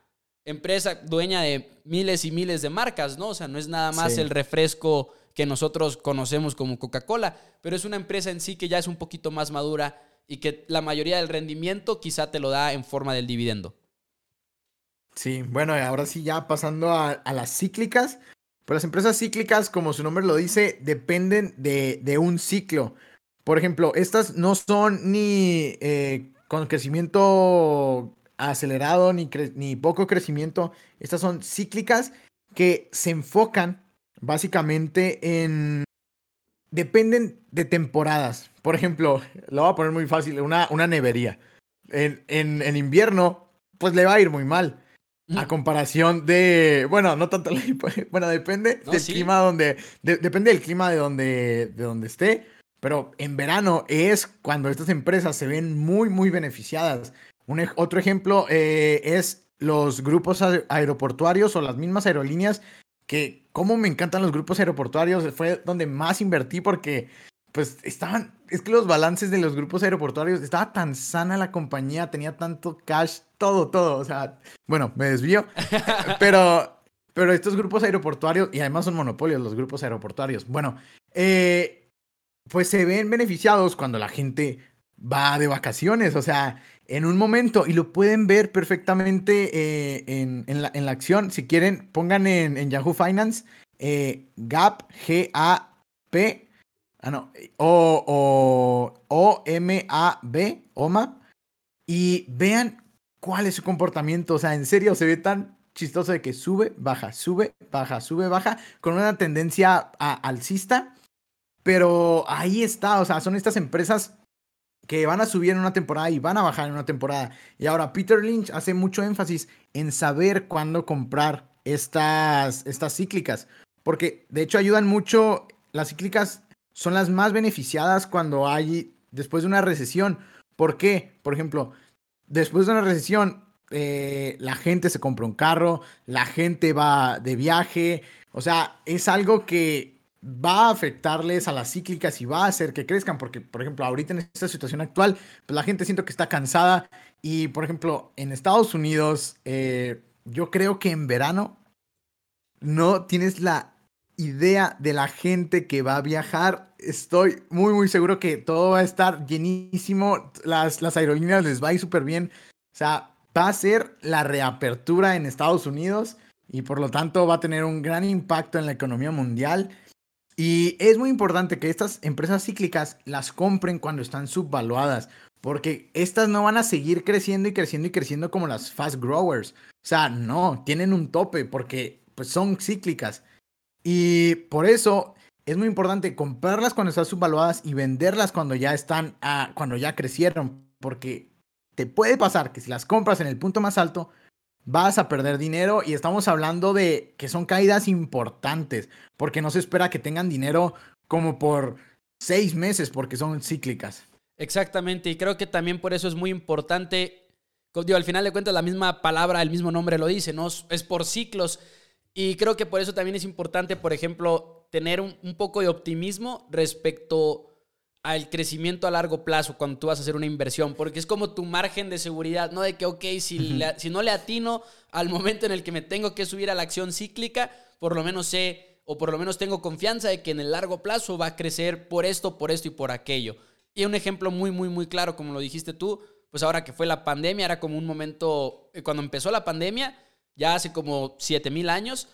empresa dueña de miles y miles de marcas, ¿no? O sea, no es nada más el refresco que nosotros conocemos como Coca-Cola, pero es una empresa en sí que ya es un poquito más madura y que la mayoría del rendimiento quizá te lo da en forma del dividendo. Sí, bueno, ahora sí ya pasando a, las cíclicas, pues las empresas cíclicas, como su nombre lo dice, dependen de, un ciclo. Por ejemplo, estas no son ni eh, con crecimiento acelerado ni, ni poco crecimiento. Estas son cíclicas que se enfocan básicamente en... Dependen de temporadas. Por ejemplo, lo voy a poner muy fácil, una, una nevería. En, en, invierno, pues le va a ir muy mal. A comparación de, bueno, no tanto, bueno, depende del clima donde, depende del clima de donde, de donde esté, pero en verano es cuando estas empresas se ven muy, muy beneficiadas. Un, otro ejemplo eh, es los grupos aeroportuarios o las mismas aerolíneas que como me encantan los grupos aeroportuarios, fue donde más invertí porque pues estaban, es que los balances de los grupos aeroportuarios, estaba tan sana la compañía, tenía tanto cash, todo, todo, o sea, bueno, me desvío, pero, pero estos grupos aeroportuarios, y además son monopolios los grupos aeroportuarios, bueno, eh, pues se ven beneficiados cuando la gente va de vacaciones, o sea, en un momento y lo pueden ver perfectamente eh, en, la, acción. Si quieren, pongan en, Yahoo Finance eh, GAP, G-A-P, ah, no, O-M-A-B, OMA, y vean cuál es su comportamiento. O sea, en serio, se ve tan chistoso de que sube, baja, sube, baja, sube, baja, con una tendencia alcista. Pero ahí está, o sea, son estas empresas que van a subir en una temporada y van a bajar en una temporada. Y ahora Peter Lynch hace mucho énfasis en saber cuándo comprar estas, estas cíclicas. Porque de hecho ayudan mucho, las cíclicas son las más beneficiadas cuando hay, después de una recesión. ¿Por qué? Por ejemplo, después de una recesión, eh, la gente se compra un carro, la gente va de viaje. O sea, es algo que va a afectarles a las cíclicas y va a hacer que crezcan, porque, por ejemplo, ahorita en esta situación actual, pues la gente siento que está cansada y, por ejemplo, en Estados Unidos, eh, yo creo que en verano no tienes la idea de la gente que va a viajar. Estoy muy, muy seguro que todo va a estar llenísimo, las, las aerolíneas les va a ir súper bien, o sea, va a ser la reapertura en Estados Unidos y por lo tanto va a tener un gran impacto en la economía mundial. Y es muy importante que estas empresas cíclicas las compren cuando están subvaluadas, porque estas no van a seguir creciendo y creciendo y creciendo como las fast growers. O sea, no, tienen un tope porque pues, son cíclicas. Y por eso es muy importante comprarlas cuando están subvaluadas y venderlas cuando ya están, ah, cuando ya crecieron, porque te puede pasar que si las compras en el punto más alto, vas a perder dinero y estamos hablando de que son caídas importantes, porque no se espera que tengan dinero como por seis meses, porque son cíclicas. Exactamente, y creo que también por eso es muy importante, digo, al final de cuentas la misma palabra, el mismo nombre lo dice, ¿no? Es por ciclos. Y creo que por eso también es importante, por ejemplo, tener un, un poco de optimismo respecto al crecimiento a largo plazo cuando tú vas a hacer una inversión, porque es como tu margen de seguridad, no de que, ok, si, si no le atino al momento en el que me tengo que subir a la acción cíclica, por lo menos sé o por lo menos tengo confianza de que en el largo plazo va a crecer por esto, por esto y por aquello. Y un ejemplo muy, muy, muy claro, como lo dijiste tú, pues ahora que fue la pandemia, era como un momento, eh, cuando empezó la pandemia, ya hace como 7000 años,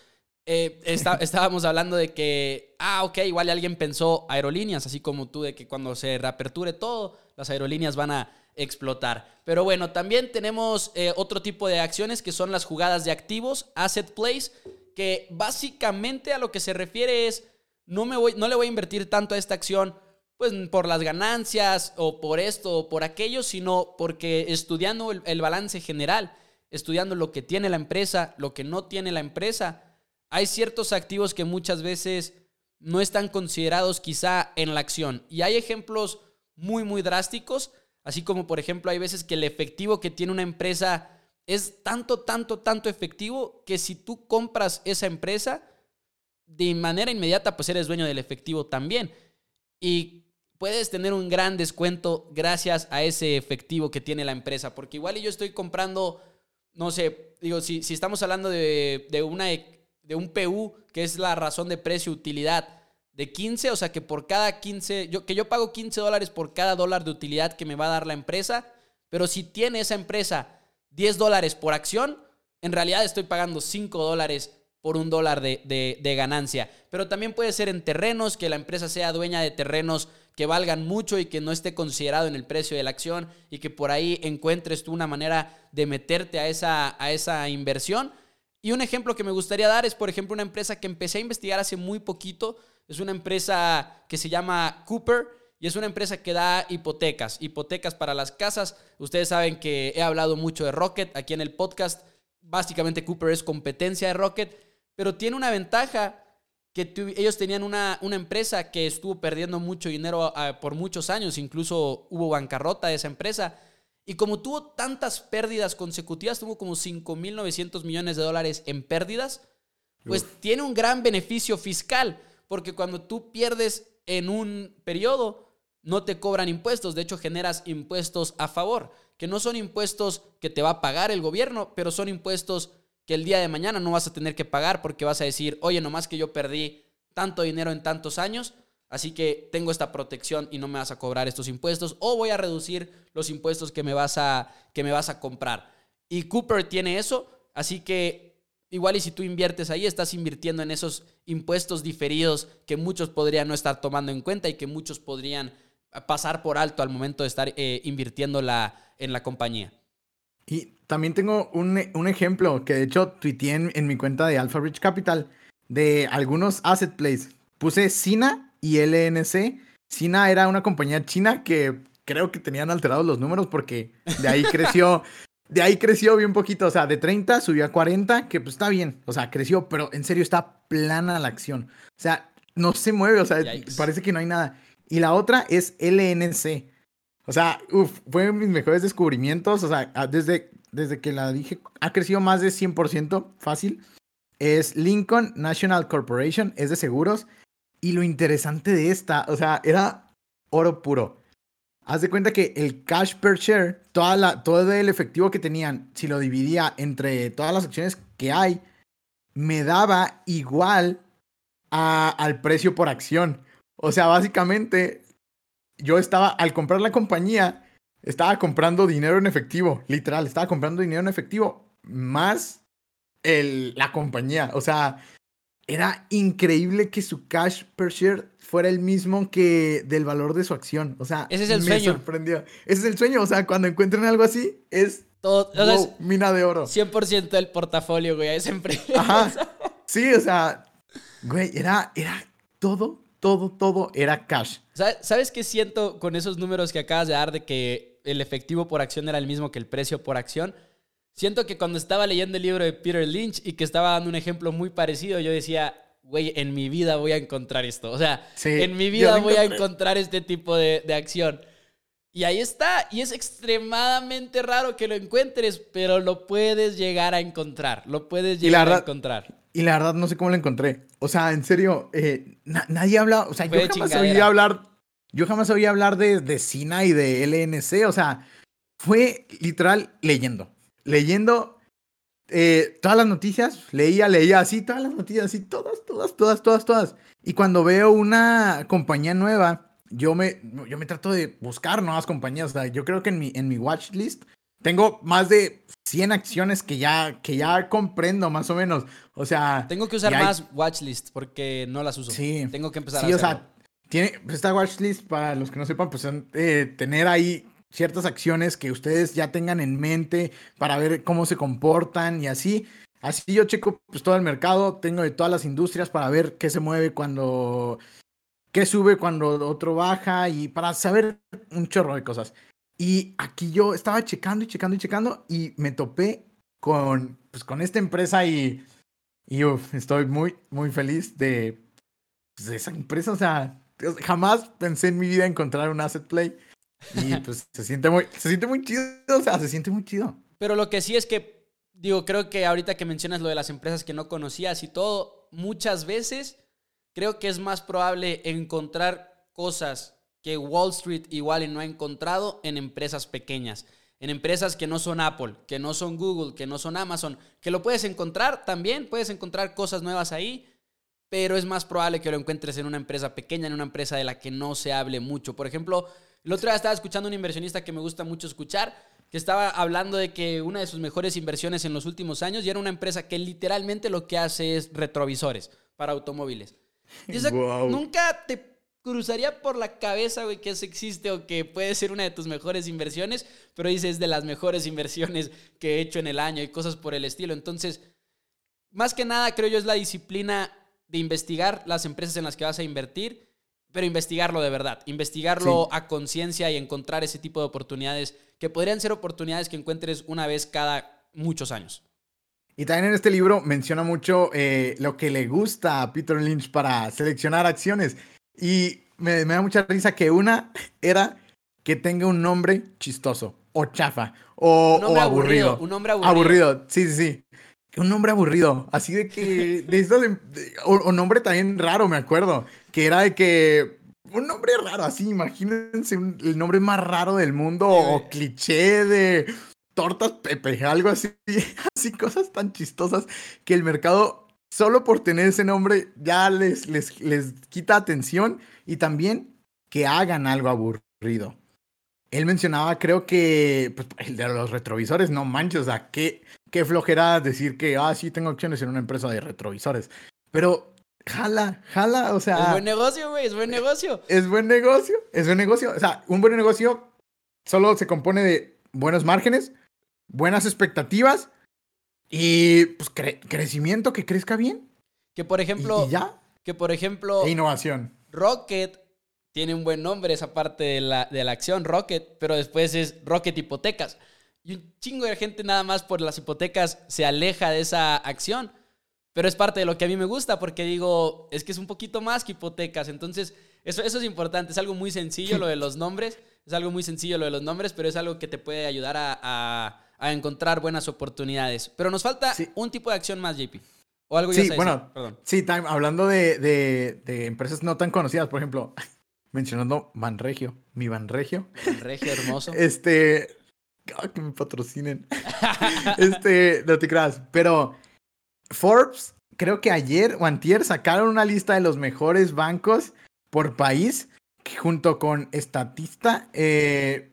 eh, estábamos hablando de que, ah, ok, igual alguien pensó aerolíneas, así como tú, de que cuando se reaperture todo, las aerolíneas van a explotar. Pero bueno, también tenemos eh, otro tipo de acciones que son las jugadas de activos, asset plays, que básicamente a lo que se refiere es, no, me voy, no le voy a invertir tanto a esta acción pues por las ganancias o por esto o por aquello, sino porque estudiando el balance general, estudiando lo que tiene la empresa, lo que no tiene la empresa, hay ciertos activos que muchas veces no están considerados quizá en la acción. Y hay ejemplos muy, muy drásticos, así como por ejemplo hay veces que el efectivo que tiene una empresa es tanto, tanto, tanto efectivo que si tú compras esa empresa, de manera inmediata pues eres dueño del efectivo también. Y puedes tener un gran descuento gracias a ese efectivo que tiene la empresa. Porque igual yo estoy comprando, no sé, digo, si, si estamos hablando de, de una de un PU, que es la razón de precio-utilidad, de 15, o sea que por cada 15, yo, que yo pago 15 dólares por cada dólar de utilidad que me va a dar la empresa, pero si tiene esa empresa 10 dólares por acción, en realidad estoy pagando 5 dólares por un dólar de, de, ganancia. Pero también puede ser en terrenos, que la empresa sea dueña de terrenos que valgan mucho y que no esté considerado en el precio de la acción y que por ahí encuentres tú una manera de meterte a esa, a esa inversión. Y un ejemplo que me gustaría dar es, por ejemplo, una empresa que empecé a investigar hace muy poquito. Es una empresa que se llama Cooper y es una empresa que da hipotecas, hipotecas para las casas. Ustedes saben que he hablado mucho de Rocket aquí en el podcast. Básicamente Cooper es competencia de Rocket, pero tiene una ventaja que ellos tenían una, una, empresa que estuvo perdiendo mucho dinero ah, por muchos años, incluso hubo bancarrota de esa empresa y como tuvo tantas pérdidas consecutivas, tuvo como 5.900 millones de dólares en pérdidas, pues tiene un gran beneficio fiscal, porque cuando tú pierdes en un periodo, no te cobran impuestos, de hecho generas impuestos a favor, que no son impuestos que te va a pagar el gobierno, pero son impuestos que el día de mañana no vas a tener que pagar porque vas a decir, oye, nomás que yo perdí tanto dinero en tantos años, Así que tengo esta protección y no me vas a cobrar estos impuestos o voy a reducir los impuestos que me vas a, que me vas a comprar. Y Cooper tiene eso, así que igual y si tú inviertes ahí, estás invirtiendo en esos impuestos diferidos que muchos podrían no estar tomando en cuenta y que muchos podrían pasar por alto al momento de estar eh, invirtiendo la, en la compañía. Y también tengo un, ejemplo que de hecho tuiteé en, en mi cuenta de Alpha Rich Capital de algunos asset plays. Puse Sina y LNC. Sina era una compañía china que creo que tenían alterados los números porque de ahí creció, de ahí creció bien poquito, o sea, de 30 subió a 40, que pues está bien, o sea, creció, pero en serio está plana la acción. O sea, no se mueve, o sea, parece que no hay nada. Y la otra es LNC. O sea, uff, fue mis mejores descubrimientos, o sea, desde, desde que la dije, ha crecido más de 100% fácil. Es Lincoln National Corporation, es de seguros y lo interesante de esta, o sea, era oro puro. Haz de cuenta que el cash per share, toda la, todo el efectivo que tenían, si lo dividía entre todas las acciones que hay, me daba igual al precio por acción. O sea, básicamente, yo estaba, al comprar la compañía, estaba comprando dinero en efectivo, literal, estaba comprando dinero en efectivo más el, la compañía. O sea, era increíble que su cash per share fuera el mismo que del valor de su acción. O sea, ese es el me sorprendió. Ese es el sueño. O sea, cuando encuentren algo así, es todo, mina de oro. 100% del portafolio, güey, a esa empresa. Ajá. Sí, o sea, güey, era, era todo, todo, todo era cash. ¿Sabes qué siento con esos números que acabas de dar de que el efectivo por acción era el mismo que el precio por acción? Siento que cuando estaba leyendo el libro de Peter Lynch y que estaba dando un ejemplo muy parecido, yo decía, güey, en mi vida voy a encontrar esto. O sea, en mi vida voy a encontrar este tipo de, acción. Y ahí está. Y es extremadamente raro que lo encuentres, pero lo puedes llegar a encontrar. Lo puedes llegar a encontrar. Y la verdad no sé cómo lo encontré. O sea, en serio, eh, nadie habla, o sea, yo jamás oí hablar Yo jamás oí hablar de, de SINA y de LNC, o sea, fue literal leyendo. Leyendo eh, todas las noticias, leía, leía así, todas las noticias, así, todas, todas, todas, todas, todas. Y cuando veo una compañía nueva, yo me, yo me trato de buscar nuevas compañías. O sea, yo creo que en mi, en mi watch list tengo más de 100 acciones que ya, que ya comprendo más o menos. O sea... Tengo que usar más watchlist porque no las uso. Sí. Tengo que empezar sí, a hacerlo. o sea, tiene, pues, esta watchlist, para los que no sepan, pues eh, tener ahí ciertas acciones que ustedes ya tengan en mente para ver cómo se comportan y así. Así yo checo pues todo el mercado, tengo de todas las industrias para ver qué se mueve cuando, qué sube cuando otro baja y para saber un chorro de cosas. Y aquí yo estaba checando y checando y checando y me topé con, pues, con esta empresa y, y estoy muy, muy feliz de, pues, de esa empresa. O sea, jamás pensé en mi vida encontrar un asset play y pues se siente muy, se siente muy chido, o sea, se siente muy chido. Pero lo que sí es que, digo, creo que ahorita que mencionas lo de las empresas que no conocías y todo, muchas veces creo que es más probable encontrar cosas que Wall Street igual y no ha encontrado en empresas pequeñas. En empresas que no son Apple, que no son Google, que no son Amazon, que lo puedes encontrar también, puedes encontrar cosas nuevas ahí, pero es más probable que lo encuentres en una empresa pequeña, en una empresa de la que no se hable mucho. Por ejemplo, el otro día estaba escuchando a un inversionista que me gusta mucho escuchar, que estaba hablando de que una de sus mejores inversiones en los últimos años y era una empresa que literalmente lo que hace es retrovisores para automóviles. Y nunca te cruzaría por la cabeza, güey, que eso existe o que puede ser una de tus mejores inversiones, pero dices es de las mejores inversiones que he hecho en el año y cosas por el estilo. Entonces, más que nada, creo yo, es la disciplina de investigar las empresas en las que vas a invertir pero investigarlo de verdad, investigarlo a conciencia y encontrar ese tipo de oportunidades que podrían ser oportunidades que encuentres una vez cada muchos años. Y también en este libro menciona mucho eh, lo que le gusta a Peter Lynch para seleccionar acciones. Y me, da mucha risa que una era que tenga un nombre chistoso, o chafa, o, aburrido, Un nombre aburrido. Aburrido, sí, sí, sí. Un nombre aburrido, así de que, de, o, nombre también raro, me acuerdo, que era de que, un nombre raro, así, imagínense el nombre más raro del mundo, o cliché de tortas Pepe, algo así, así cosas tan chistosas que el mercado, solo por tener ese nombre, ya les, les, les quita atención y también que hagan algo aburrido. Él mencionaba, creo que, pues, el de los retrovisores, no manches, o sea, qué, qué flojera decir que, ah, sí, tengo acciones en una empresa de retrovisores. Pero jala, jala, o sea. Es buen negocio, güey, es buen negocio. Es buen negocio, es buen negocio. O sea, un buen negocio solo se compone de buenos márgenes, buenas expectativas y pues crecimiento que crezca bien. Que por ejemplo. ya. Que por ejemplo. E innovación. Rocket tiene un buen nombre esa parte de la, de la acción, Rocket, pero después es Rocket Hipotecas. Y un chingo de gente nada más por las hipotecas se aleja de esa acción. Pero es parte de lo que a mí me gusta porque digo, es que es un poquito más que hipotecas. Entonces, eso, eso es importante. Es algo muy sencillo lo de los nombres. Es algo muy sencillo lo de los nombres, pero es algo que te puede ayudar a, a, encontrar buenas oportunidades. Pero nos falta un tipo de acción más, JP. O algo Sí, bueno, Perdón. sí, time, hablando de, de, de, empresas no tan conocidas, por ejemplo, mencionando Banregio, mi Banregio. Banregio hermoso. este, que me patrocinen. este, no te creas. Pero Forbes, creo que ayer o antier sacaron una lista de los mejores bancos por país, junto con Estatista. Eh,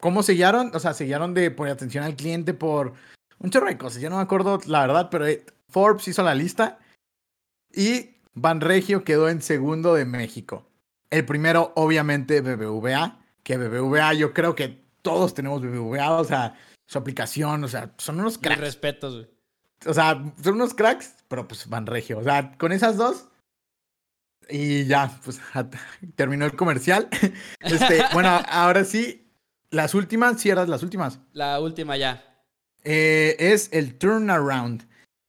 ¿Cómo sellaron? O sea, sellaron de por atención al cliente por un chorro de cosas. Ya no me acuerdo la verdad, pero eh, Forbes hizo la lista. Y Banregio quedó en segundo de México. El primero, obviamente, BBVA. Que BBVA yo creo que todos tenemos BBVA, o sea, su aplicación, o sea, son unos cracks. respetos, güey. O sea, son unos cracks, pero pues van regio. O sea, con esas dos. Y ya, pues terminó el comercial. Este, bueno, ahora sí, las últimas, cierras las últimas. La última ya. Eh, es el turnaround.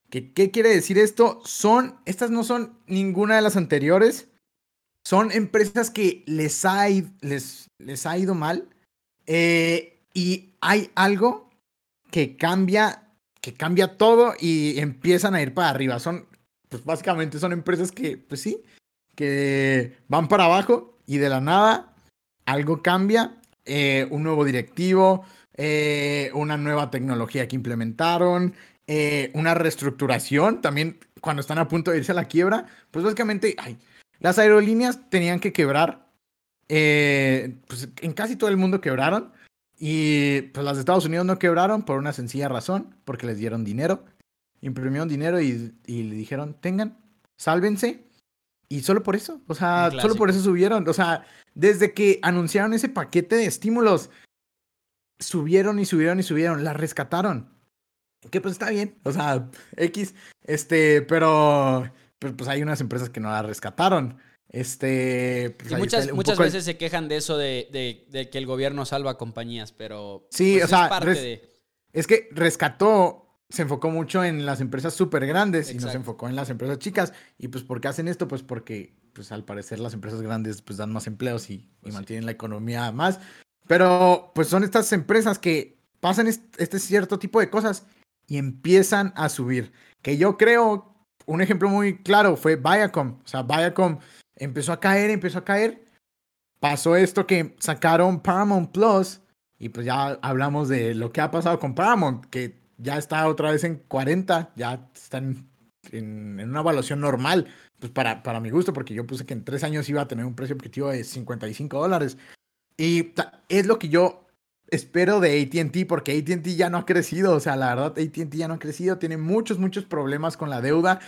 ¿Qué, ¿Qué quiere decir esto? Son, estas no son ninguna de las anteriores. Son empresas que les ha, ido mal eh, y hay algo que cambia, que cambia todo y empiezan a ir para arriba. Son, pues básicamente son empresas que, pues sí, que van para abajo y de la nada algo cambia, eh, un nuevo directivo, eh, una nueva tecnología que implementaron, una reestructuración, también cuando están a punto de irse a la quiebra, pues básicamente, ay, las aerolíneas tenían que quebrar, pues en casi todo el mundo quebraron, y pues las de Estados Unidos no quebraron por una sencilla razón, porque les dieron dinero, imprimieron dinero y, y le dijeron, tengan, sálvense, y solo por eso, o sea, solo por eso subieron. O sea, desde que anunciaron ese paquete de estímulos, subieron y subieron y subieron, la rescataron. Que pues está bien, o sea, X, este, pero pues, pues hay unas empresas que no la rescataron. Este. Pues, y muchas, muchas veces se quejan de eso de, de, que el gobierno salva compañías, pero. Sí, pues, o sea, es que rescató se enfocó mucho en las empresas súper grandes y no se enfocó en las empresas chicas. Y pues, ¿por qué hacen esto? Pues porque, pues al parecer las empresas grandes pues dan más empleos y, pues mantienen la economía más. Pero pues son estas empresas que pasan este cierto tipo de cosas y empiezan a subir. Que yo creo, un ejemplo muy claro fue Viacom. O sea, Viacom empezó a caer, empezó a caer. Pasó esto que sacaron Paramount Plus y pues ya hablamos de lo que ha pasado con Paramount, que ya está otra vez en 40, ya están en, una evaluación normal, pues para, para mi gusto, porque yo puse que en tres años iba a tener un precio objetivo de 55 dólares. Y es lo que yo espero de ATT, porque ATT ya no ha crecido, o sea, la verdad, ATT ya no ha crecido, tiene muchos, muchos problemas con la deuda.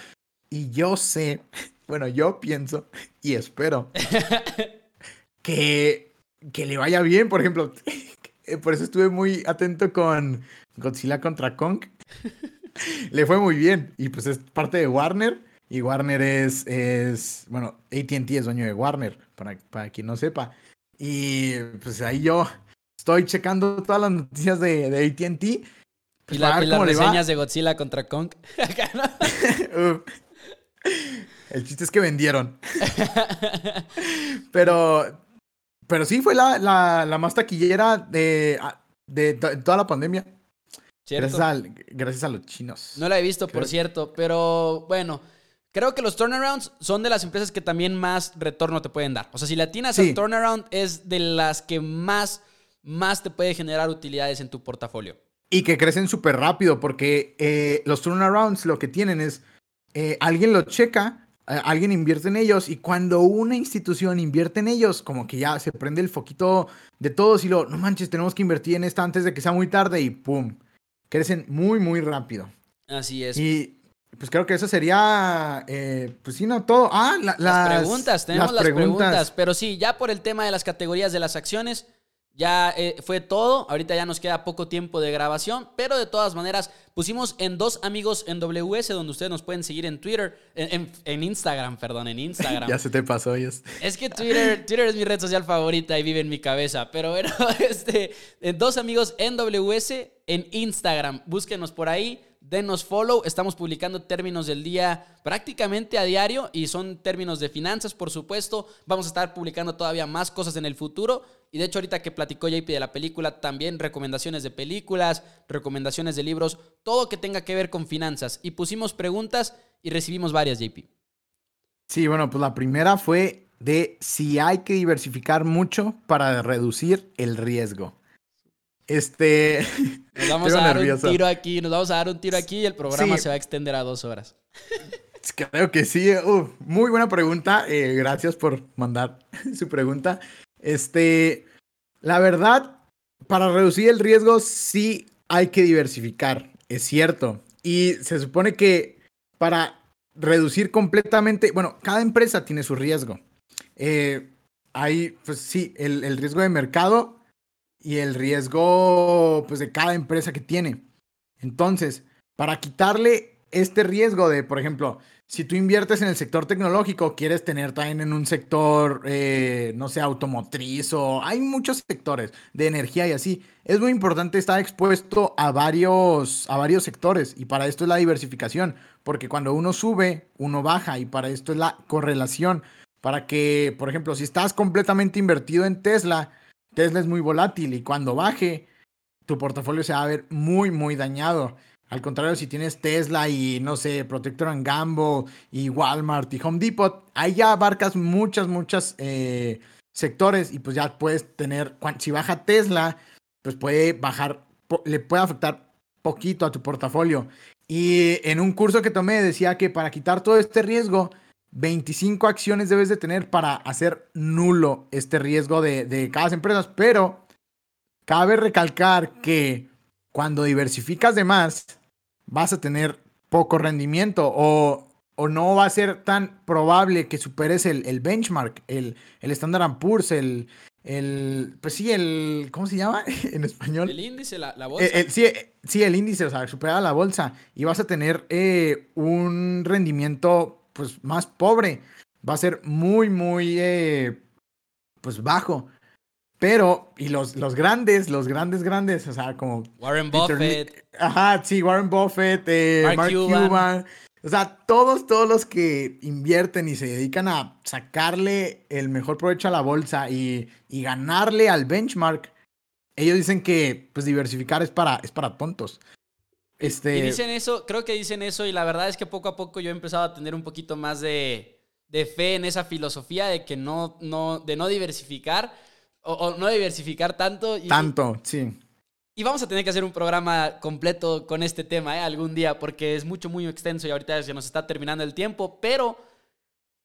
Y yo sé, bueno, yo pienso y espero que, que le vaya bien, por ejemplo, por eso estuve muy atento con Godzilla contra Kong. Le fue muy bien. Y pues es parte de Warner. Y Warner es, es bueno, ATT es dueño de Warner, para, para quien no sepa. Y pues ahí yo estoy checando todas las noticias de, de ATT. y, las reseñas de Godzilla contra Kong. El chiste es que vendieron. pero, pero sí fue la, la, la más taquillera de, de toda la pandemia. Gracias a, los chinos. No la he visto, por cierto, pero bueno. Creo que los turnarounds son de las empresas que también más retorno te pueden dar. O sea, si la tienes al turnaround es de las que más, más te puede generar utilidades en tu portafolio. Y que crecen súper rápido porque eh, los turnarounds lo que tienen es, eh, alguien lo checa, alguien invierte en ellos y cuando una institución invierte en ellos, como que ya se prende el foquito de todos y lo, no manches, tenemos que invertir en esta antes de que sea muy tarde y ¡pum! crecen muy, muy rápido. Así es. Y pues creo que eso sería, eh, pues sí, no todo. Ah, las, preguntas, tenemos las, preguntas. Pero sí, ya por el tema de las categorías de las acciones, ya eh, fue todo. Ahorita ya nos queda poco tiempo de grabación, pero de todas maneras pusimos en dos amigos en WS, donde ustedes nos pueden seguir en Twitter, en, Instagram, perdón, en Instagram. ya se te pasó, Es que Twitter, Twitter es mi red social favorita y vive en mi cabeza. Pero bueno, este, en dos amigos en WS en Instagram. Búsquenos por ahí, denos follow. Estamos publicando términos del día prácticamente a diario y son términos de finanzas, por supuesto. Vamos a estar publicando todavía más cosas en el futuro. Y de hecho, ahorita que platicó JP de la película, también recomendaciones de películas, recomendaciones de libros, todo que tenga que ver con finanzas. Y pusimos preguntas y recibimos varias, JP. Sí, bueno, pues la primera fue de si hay que diversificar mucho para reducir el riesgo. Este. Nos vamos a dar un tiro aquí, nos vamos a dar un tiro aquí y el programa se va a extender a dos horas. Creo que sí. muy buena pregunta. Eh, gracias por mandar su pregunta. Este. La verdad, para reducir el riesgo, sí hay que diversificar. Es cierto. Y se supone que para reducir completamente. Bueno, cada empresa tiene su riesgo. Eh, hay, pues sí, el, el riesgo de mercado y el riesgo pues, de cada empresa que tiene. Entonces, para quitarle este riesgo de, por ejemplo, si tú inviertes en el sector tecnológico, quieres tener también en un sector, eh, no sé, automotriz o hay muchos sectores de energía y así. Es muy importante estar expuesto a varios, a varios sectores y para esto es la diversificación, porque cuando uno sube, uno baja y para esto es la correlación. Para que, por ejemplo, si estás completamente invertido en Tesla, Tesla es muy volátil y cuando baje, tu portafolio se va a ver muy, muy dañado. Al contrario, si tienes Tesla y, no sé, Protector Gamble y Walmart y Home Depot, ahí ya abarcas muchas, muchas, eh, sectores y pues ya puedes tener, si baja Tesla, pues puede bajar, le puede afectar poquito a tu portafolio. Y en un curso que tomé decía que para quitar todo este riesgo, 25 acciones debes de tener para hacer nulo este riesgo de, de cada empresa. Pero cabe recalcar que cuando diversificas de más, vas a tener poco rendimiento o, o no va a ser tan probable que superes el, el benchmark, el, el Standard Poor's, el, el, pues sí, el, ¿cómo se llama en español? El índice, la, la eh, bolsa. Eh, sí, eh, sí, el índice, o sea, superar la bolsa y vas a tener un rendimiento pues más pobre, va a ser muy, muy, pues bajo. Pero, y los, los grandes, los grandes, grandes, o sea, como... Warren Buffett. Ajá, sí, Warren Buffett, Mark, Cuban. O sea, todos, todos los que invierten y se dedican a sacarle el mejor provecho a la bolsa y, y ganarle al benchmark, ellos dicen que pues diversificar es para, es para tontos. Este... Y dicen eso, creo que dicen eso, y la verdad es que poco a poco yo he empezado a tener un poquito más de, de fe en esa filosofía de que no, no, de no diversificar o, no diversificar tanto. Y, tanto, sí. Y vamos a tener que hacer un programa completo con este tema ¿eh? algún día, porque es mucho, muy extenso y ahorita se nos está terminando el tiempo, pero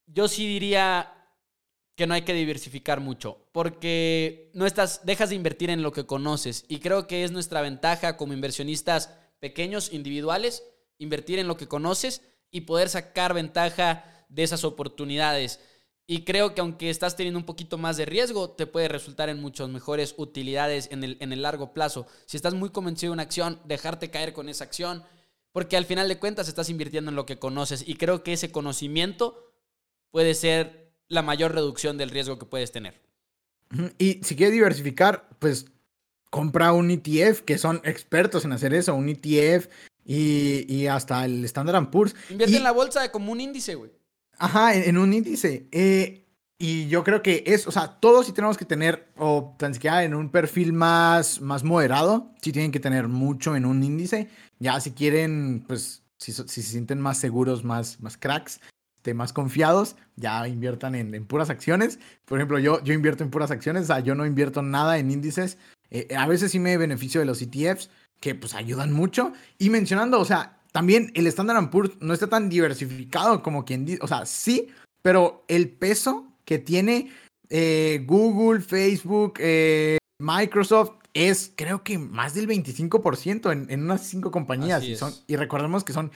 yo sí diría que no hay que diversificar mucho, porque no estás, dejas de invertir en lo que conoces. Y creo que es nuestra ventaja como inversionistas pequeños, individuales, invertir en lo que conoces y poder sacar ventaja de esas oportunidades. Y creo que aunque estás teniendo un poquito más de riesgo, te puede resultar en muchas mejores utilidades en el, en el largo plazo. Si estás muy convencido de una acción, dejarte caer con esa acción, porque al final de cuentas estás invirtiendo en lo que conoces. Y creo que ese conocimiento puede ser la mayor reducción del riesgo que puedes tener. Y si quieres diversificar, pues compra un ETF, que son expertos en hacer eso, un ETF y, hasta el Standard Poor's. Invierte en la bolsa como un índice, güey. Ajá, en, un índice. Eh, y yo creo que es, o sea, todos sí tenemos que tener, o tan siquiera en un perfil más, más moderado, sí tienen que tener mucho en un índice. Ya si quieren, pues, si, se sienten más seguros, más, más cracks, este, más confiados, ya inviertan en, puras acciones. Por ejemplo, yo, yo invierto en puras acciones, o sea, yo no invierto nada en índices. Eh, a veces sí me beneficio de los ETFs, que pues ayudan mucho. Y mencionando, o sea, también el Standard Poor's no está tan diversificado como quien dice, o sea, sí, pero el peso que tiene eh, Google, Facebook, eh, Microsoft es creo que más del 25% en, en unas cinco compañías y, son, y recordemos que son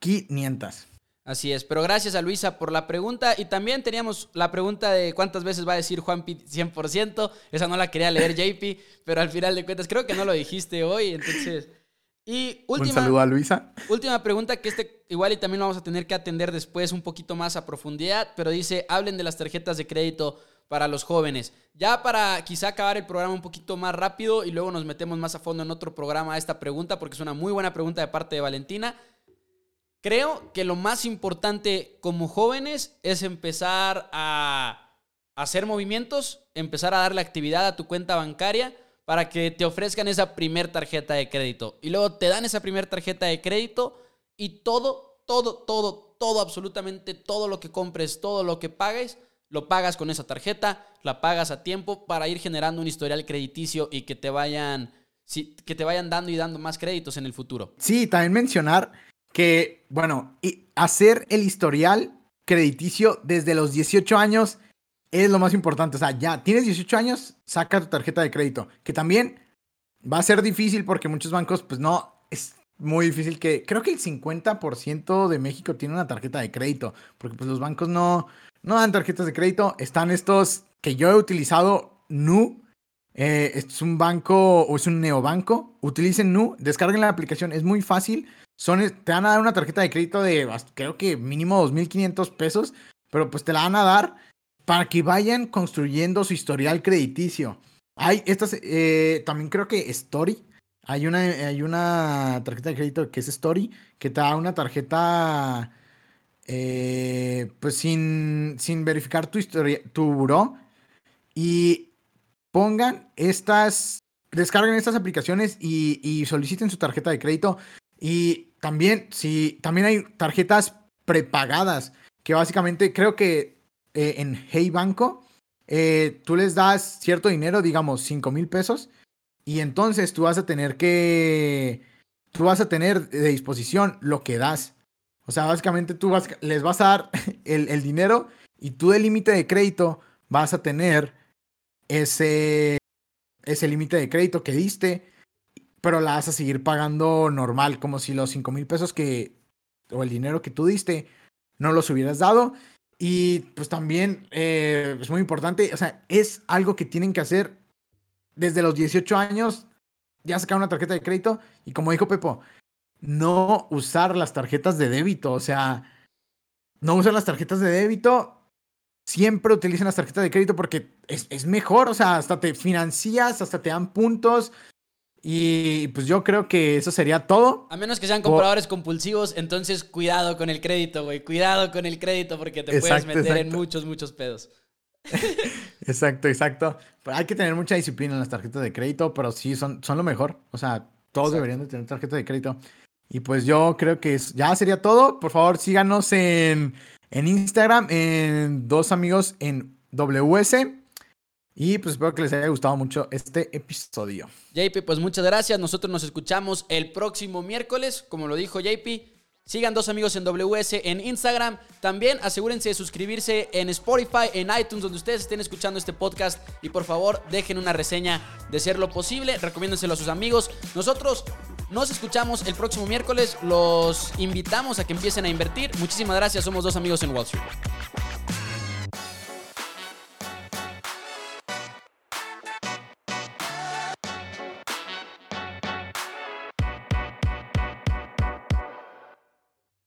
500. Así es, pero gracias a Luisa por la pregunta y también teníamos la pregunta de cuántas veces va a decir Juanpi 100%, esa no la quería leer JP, pero al final de cuentas creo que no lo dijiste hoy, entonces... Y última, un saludo a Luisa. Última pregunta que este igual y también lo vamos a tener que atender después un poquito más a profundidad, pero dice, hablen de las tarjetas de crédito para los jóvenes. Ya para quizá acabar el programa un poquito más rápido y luego nos metemos más a fondo en otro programa a esta pregunta porque es una muy buena pregunta de parte de Valentina. Creo que lo más importante como jóvenes es empezar a hacer movimientos, empezar a darle actividad a tu cuenta bancaria para que te ofrezcan esa primer tarjeta de crédito. Y luego te dan esa primer tarjeta de crédito y todo, todo, todo, todo, absolutamente todo lo que compres, todo lo que pagues, lo pagas con esa tarjeta, la pagas a tiempo para ir generando un historial crediticio y que te vayan, que te vayan dando y dando más créditos en el futuro. Sí, también mencionar que, bueno, hacer el historial crediticio desde los 18 años es lo más importante. O sea, ya tienes 18 años, saca tu tarjeta de crédito. Que también va a ser difícil porque muchos bancos, pues no, es muy difícil que. Creo que el 50% de México tiene una tarjeta de crédito. Porque pues los bancos no, no dan tarjetas de crédito. Están estos que yo he utilizado, Nu. Eh, es un banco o es un neobanco. Utilicen Nu, descarguen la aplicación, es muy fácil. Son, te van a dar una tarjeta de crédito de creo que mínimo 2.500 pesos, pero pues te la van a dar para que vayan construyendo su historial crediticio. Hay estas, eh, también creo que Story. Hay una, hay una tarjeta de crédito que es Story, que te da una tarjeta, eh, pues sin, sin verificar tu historia, tu buró. Y pongan estas, descarguen estas aplicaciones y, y soliciten su tarjeta de crédito. Y también, si, también hay tarjetas prepagadas, que básicamente creo que eh, en Hey Banco eh, tú les das cierto dinero, digamos 5 mil pesos, y entonces tú vas a tener que, tú vas a tener de disposición lo que das. O sea, básicamente tú vas, les vas a dar el, el dinero y tú de límite de crédito vas a tener ese, ese límite de crédito que diste, pero la vas a seguir pagando normal, como si los 5 mil pesos que, o el dinero que tú diste, no los hubieras dado. Y pues también eh, es muy importante, o sea, es algo que tienen que hacer desde los 18 años, ya sacar una tarjeta de crédito y como dijo Pepo, no usar las tarjetas de débito, o sea, no usar las tarjetas de débito, siempre utilicen las tarjetas de crédito porque es, es mejor, o sea, hasta te financias, hasta te dan puntos, y pues yo creo que eso sería todo. A menos que sean compradores compulsivos, entonces cuidado con el crédito, güey. Cuidado con el crédito porque te puedes meter en muchos, muchos pedos. exacto, exacto. Pero hay que tener mucha disciplina en las tarjetas de crédito, pero sí, son, son lo mejor. O sea, todos deberían de tener tarjeta de crédito. Y pues yo creo que ya sería todo. Por favor, síganos en, en Instagram, en dos amigos en WS. Y pues espero que les haya gustado mucho este episodio. JP, pues muchas gracias. Nosotros nos escuchamos el próximo miércoles, como lo dijo JP. Sigan dos amigos en WS en Instagram. También asegúrense de suscribirse en Spotify, en iTunes, donde ustedes estén escuchando este podcast. Y por favor, dejen una reseña de ser lo posible. Recomiéndenselo a sus amigos. Nosotros nos escuchamos el próximo miércoles. Los invitamos a que empiecen a invertir. Muchísimas gracias. Somos dos amigos en Wall Street.